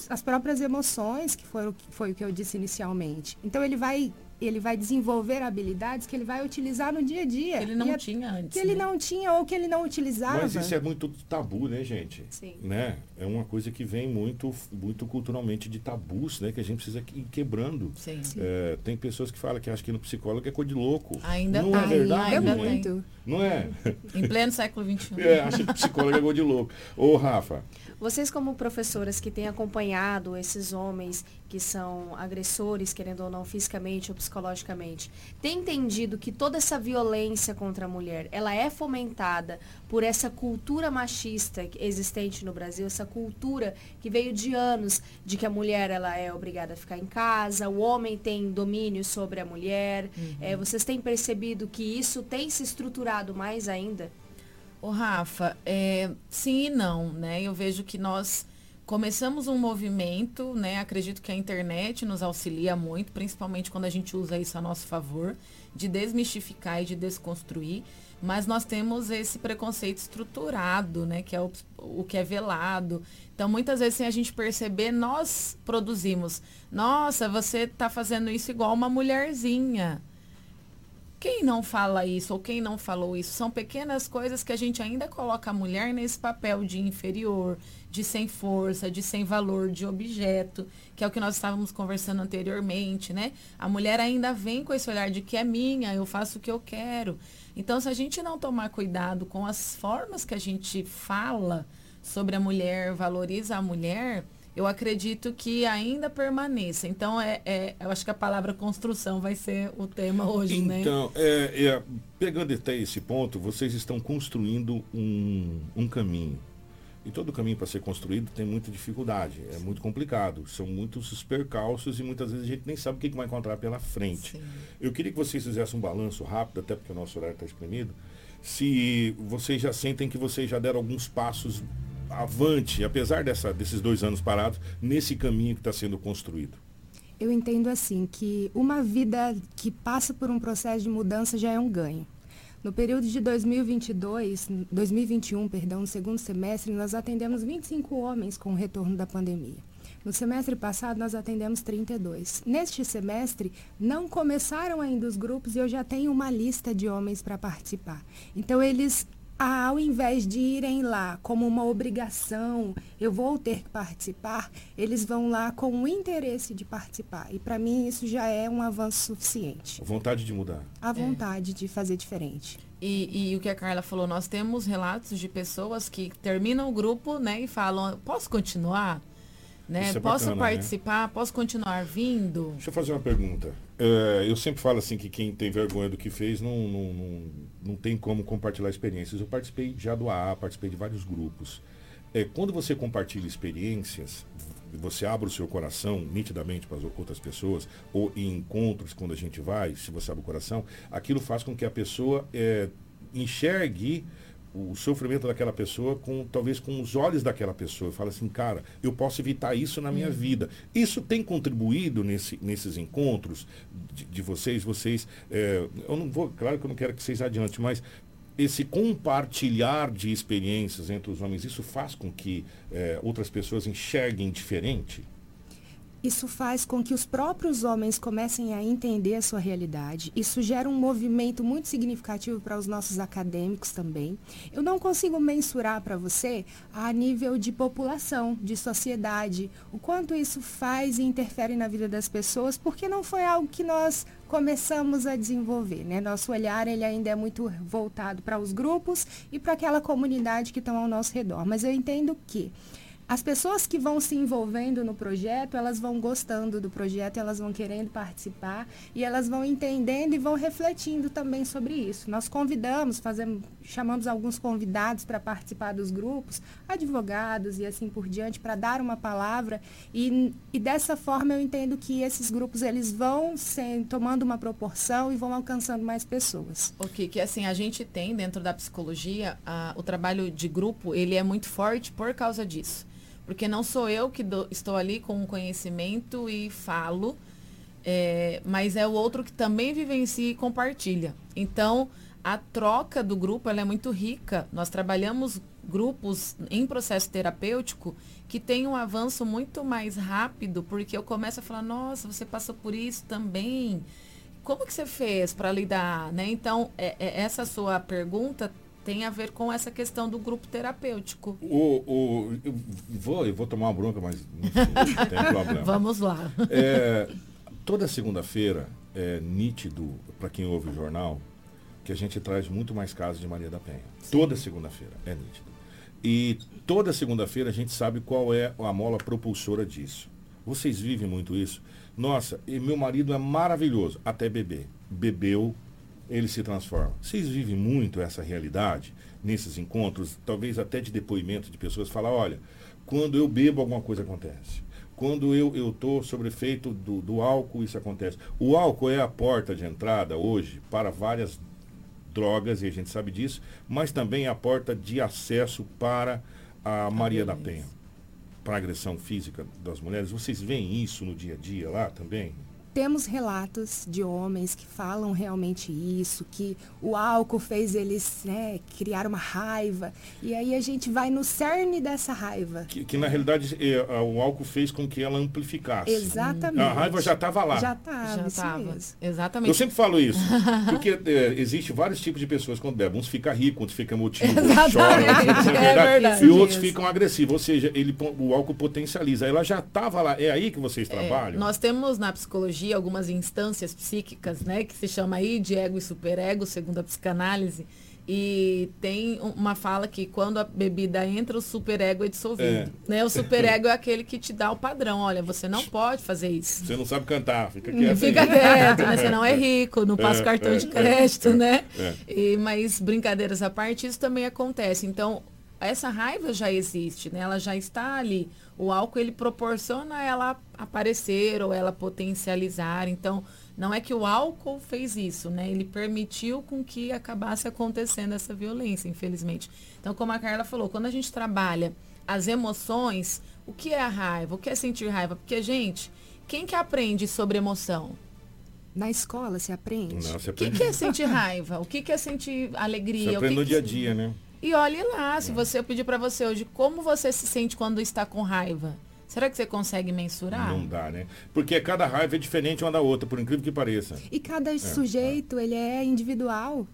as próprias emoções, que foi, foi o que eu disse inicialmente. Então, ele vai ele vai desenvolver habilidades que ele vai utilizar no dia a dia. Que ele não é, tinha antes. Que ele né? não tinha ou que ele não utilizava. Mas isso é muito tabu, né, gente? Sim. Né? É uma coisa que vem muito, muito culturalmente de tabus, né? Que a gente precisa ir quebrando. Sim. Sim. É, tem pessoas que falam que acham que no psicólogo é coisa de louco. Ainda não tá. é verdade? Ainda não, muito. É? não é? Em pleno século XXI. É, acha que psicólogo é coisa de louco. Ô, Rafa. Vocês, como professoras que têm acompanhado esses homens que são agressores, querendo ou não, fisicamente ou psicologicamente, têm entendido que toda essa violência contra a mulher, ela é fomentada por essa cultura machista existente no Brasil, essa cultura que veio de anos de que a mulher ela é obrigada a ficar em casa, o homem tem domínio sobre a mulher. Uhum. É, vocês têm percebido que isso tem se estruturado mais ainda? Ô, Rafa, é, sim e não, né? Eu vejo que nós começamos um movimento, né? Acredito que a internet nos auxilia muito, principalmente quando a gente usa isso a nosso favor, de desmistificar e de desconstruir. Mas nós temos esse preconceito estruturado, né? Que é o, o que é velado. Então, muitas vezes, sem a gente perceber, nós produzimos. Nossa, você está fazendo isso igual uma mulherzinha. Quem não fala isso ou quem não falou isso são pequenas coisas que a gente ainda coloca a mulher nesse papel de inferior, de sem força, de sem valor, de objeto, que é o que nós estávamos conversando anteriormente, né? A mulher ainda vem com esse olhar de que é minha, eu faço o que eu quero. Então, se a gente não tomar cuidado com as formas que a gente fala sobre a mulher, valoriza a mulher, eu acredito que ainda permaneça. Então, é, é, eu acho que a palavra construção vai ser o tema hoje, então, né? Então, é, é, pegando até esse ponto, vocês estão construindo um, um caminho. E todo caminho para ser construído tem muita dificuldade, é muito complicado. São muitos percalços e muitas vezes a gente nem sabe o que, que vai encontrar pela frente. Sim. Eu queria que vocês fizessem um balanço rápido, até porque o nosso horário está espremido, se vocês já sentem que vocês já deram alguns passos avante, apesar dessa, desses dois anos parados, nesse caminho que está sendo construído. Eu entendo assim que uma vida que passa por um processo de mudança já é um ganho. No período de 2022, 2021, perdão, no segundo semestre, nós atendemos 25 homens com o retorno da pandemia. No semestre passado, nós atendemos 32. Neste semestre, não começaram ainda os grupos e eu já tenho uma lista de homens para participar. Então, eles ao invés de irem lá como uma obrigação, eu vou ter que participar, eles vão lá com o interesse de participar. E para mim isso já é um avanço suficiente. A vontade de mudar. A vontade é. de fazer diferente. E, e, o que a Carla falou, nós temos relatos de pessoas que terminam o grupo né, e falam, posso continuar? Né? É posso bacana, né? participar? Né? Posso continuar vindo? Deixa eu fazer uma pergunta. É, eu sempre falo assim que quem tem vergonha do que fez não, não, não, não tem como compartilhar experiências. Eu participei já do AA, participei de vários grupos. É, quando você compartilha experiências, você abre o seu coração nitidamente para as outras pessoas, ou em encontros quando a gente vai, se você abre o coração, aquilo faz com que a pessoa é, enxergue o sofrimento daquela pessoa com talvez com os olhos daquela pessoa. Fala assim, cara, eu posso evitar isso na minha uhum. vida. Isso tem contribuído nesse, nesses encontros de, de vocês. Vocês, é, eu não vou, claro que eu não quero que vocês adiante, mas esse compartilhar de experiências entre os homens, isso faz com que é, outras pessoas enxerguem diferente? Isso faz com que os próprios homens comecem a entender a sua realidade. Isso gera um movimento muito significativo para os nossos acadêmicos também. Eu não consigo mensurar para você a nível de população, de sociedade, o quanto isso faz e interfere na vida das pessoas, porque não foi algo que nós começamos a desenvolver. Né? Nosso olhar ele ainda é muito voltado para os grupos e para aquela comunidade que estão ao nosso redor. Mas eu entendo que as pessoas que vão se envolvendo no projeto, elas vão gostando do projeto, elas vão querendo participar e elas vão entendendo e vão refletindo também sobre isso. Nós convidamos, fazemos, chamamos alguns convidados para participar dos grupos, advogados e assim por diante, para dar uma palavra e, e dessa forma eu entendo que esses grupos eles vão sem, tomando uma proporção e vão alcançando mais pessoas. Ok, que assim a gente tem dentro da psicologia a, o trabalho de grupo ele é muito forte por causa disso porque não sou eu que do, estou ali com o conhecimento e falo, é, mas é o outro que também vivencia e compartilha. Então, a troca do grupo é muito rica. Nós trabalhamos grupos em processo terapêutico que tem um avanço muito mais rápido, porque eu começo a falar, nossa, você passou por isso também. Como que você fez para lidar? Né? Então, é, é, essa sua pergunta tem a ver com essa questão do grupo terapêutico. O, o, eu, vou, eu vou tomar uma bronca, mas não, tem problema. Vamos lá. É, toda segunda-feira é nítido, para quem ouve o jornal, que a gente traz muito mais casos de Maria da Penha. Sim. Toda segunda-feira, é nítido. E toda segunda-feira a gente sabe qual é a mola propulsora disso. Vocês vivem muito isso? Nossa, e meu marido é maravilhoso, até beber. Bebeu, ele se transforma. Vocês vivem muito essa realidade nesses encontros, talvez até de depoimento de pessoas, falar, olha, quando eu bebo alguma coisa acontece. Quando eu estou sobre efeito do, do álcool, isso acontece. O álcool é a porta de entrada hoje para várias drogas, e a gente sabe disso, mas também é a porta de acesso para a Maria da Penha, para a agressão física das mulheres. Vocês veem isso no dia a dia lá também? Temos relatos de homens que falam realmente isso, que o álcool fez eles né, criar uma raiva. E aí a gente vai no cerne dessa raiva. Que, que na realidade é, o álcool fez com que ela amplificasse. Exatamente. A raiva já estava lá. Já estava. Exatamente. Eu sempre falo isso. porque é, existe vários tipos de pessoas quando bebem. Uns ficam ricos, outros ficam emotivos, outros choram, é verdade, e outros ficam agressivos. Ou seja, ele, o álcool potencializa. Ela já estava lá. É aí que vocês é, trabalham? nós temos na psicologia algumas instâncias psíquicas, né, que se chama aí de ego e superego, segundo a psicanálise. E tem uma fala que quando a bebida entra, o superego é dissolvido. É. Né? O superego é aquele que te dá o padrão. Olha, você não pode fazer isso. Você não sabe cantar, fica quieto. Fica quieto, né? Você não é rico, não passa é, cartão é, de crédito, é, né? É. E, mas brincadeiras à parte, isso também acontece. Então, essa raiva já existe, né? Ela já está ali. O álcool ele proporciona ela aparecer ou ela potencializar. Então, não é que o álcool fez isso, né? Ele permitiu com que acabasse acontecendo essa violência, infelizmente. Então, como a Carla falou, quando a gente trabalha as emoções, o que é a raiva? O que é sentir raiva? Porque, gente, quem que aprende sobre emoção? Na escola se aprende. Não, você aprende. O que, que é sentir raiva? O que, que é sentir alegria? Você aprende que no dia a dia, né? E olhe lá, se você eu pedir para você hoje, como você se sente quando está com raiva? Será que você consegue mensurar? Não dá, né? Porque cada raiva é diferente uma da outra, por incrível que pareça. E cada é, sujeito, é. ele é individual.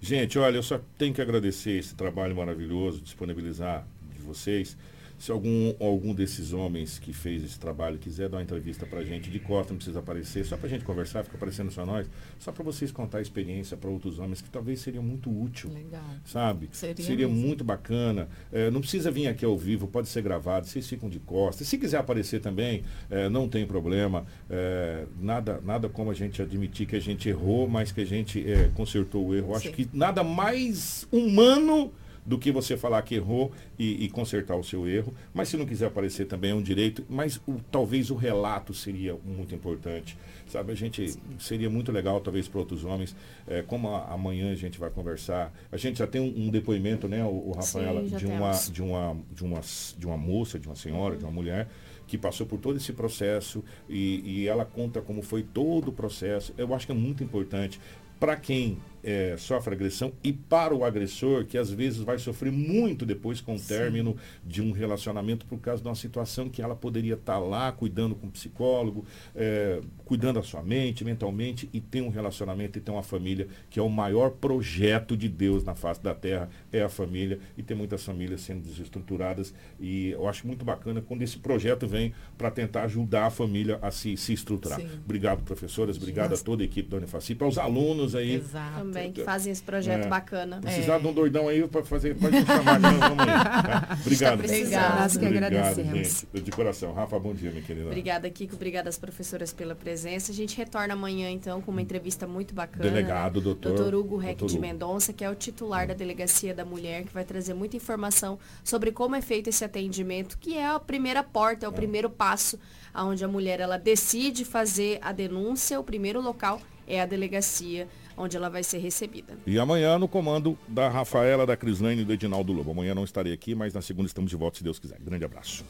Gente, olha, eu só tenho que agradecer esse trabalho maravilhoso, disponibilizar de vocês. Se algum, algum desses homens que fez esse trabalho quiser dar uma entrevista para a gente de costa, não precisa aparecer, só para a gente conversar, fica aparecendo só nós, só para vocês contar a experiência para outros homens que talvez seria muito útil. Legal. Sabe? Seria, seria muito bacana. É, não precisa vir aqui ao vivo, pode ser gravado, vocês ficam de costas. Se quiser aparecer também, é, não tem problema. É, nada, nada como a gente admitir que a gente errou, mas que a gente é, consertou o erro. Acho que nada mais humano do que você falar que errou e, e, consertar o seu erro. Mas se não quiser aparecer também é um direito, mas o, talvez o relato seria muito importante. Sabe, a gente Sim. seria muito legal, talvez, para outros homens, é, como a, amanhã a gente vai conversar. A gente já tem um, um depoimento, né, o, o Rafaela, Sim, de, uma, de, uma, de, uma, de uma moça, de uma senhora, uhum. de uma mulher que passou por todo esse processo e, e, ela conta como foi todo o processo. Eu acho que é muito importante para quem é, sofre agressão e para o agressor, que às vezes vai sofrer muito depois com o Sim. término de um relacionamento por causa de uma situação que ela poderia estar tá lá cuidando com um psicólogo, é, cuidando da sua mente, mentalmente, e ter um relacionamento e ter uma família, que é o maior projeto de Deus na face da terra, é a família, e tem muitas famílias sendo desestruturadas, e eu acho muito bacana quando esse projeto vem para tentar ajudar a família a se, se estruturar. Sim. Obrigado, professoras, obrigado Nossa. a toda a equipe da Unifacip, aos alunos aí. Exato também, que fazem esse projeto é. bacana. Precisar é. de um doidão aí para fazer, pode me chamar vamos aí. Tá? Obrigado. Obrigado. Nós que agradecemos. Gente. De coração. Rafa, bom dia, minha querida. Obrigada, Kiko. Obrigada às professoras pela presença. A gente retorna amanhã, então, com uma entrevista muito bacana. Delegado, né? doutor. Doutor Hugo Reck de Mendonça, que é o titular da Delegacia da Mulher, que vai trazer muita informação sobre como é feito esse atendimento, que é a primeira porta, é o é. primeiro passo, onde a mulher ela decide fazer a denúncia, o primeiro local é a delegacia onde ela vai ser recebida. E amanhã no comando da Rafaela, da Crislane e do Edinaldo Lobo. Amanhã não estarei aqui, mas na segunda estamos de volta, se Deus quiser. Grande abraço.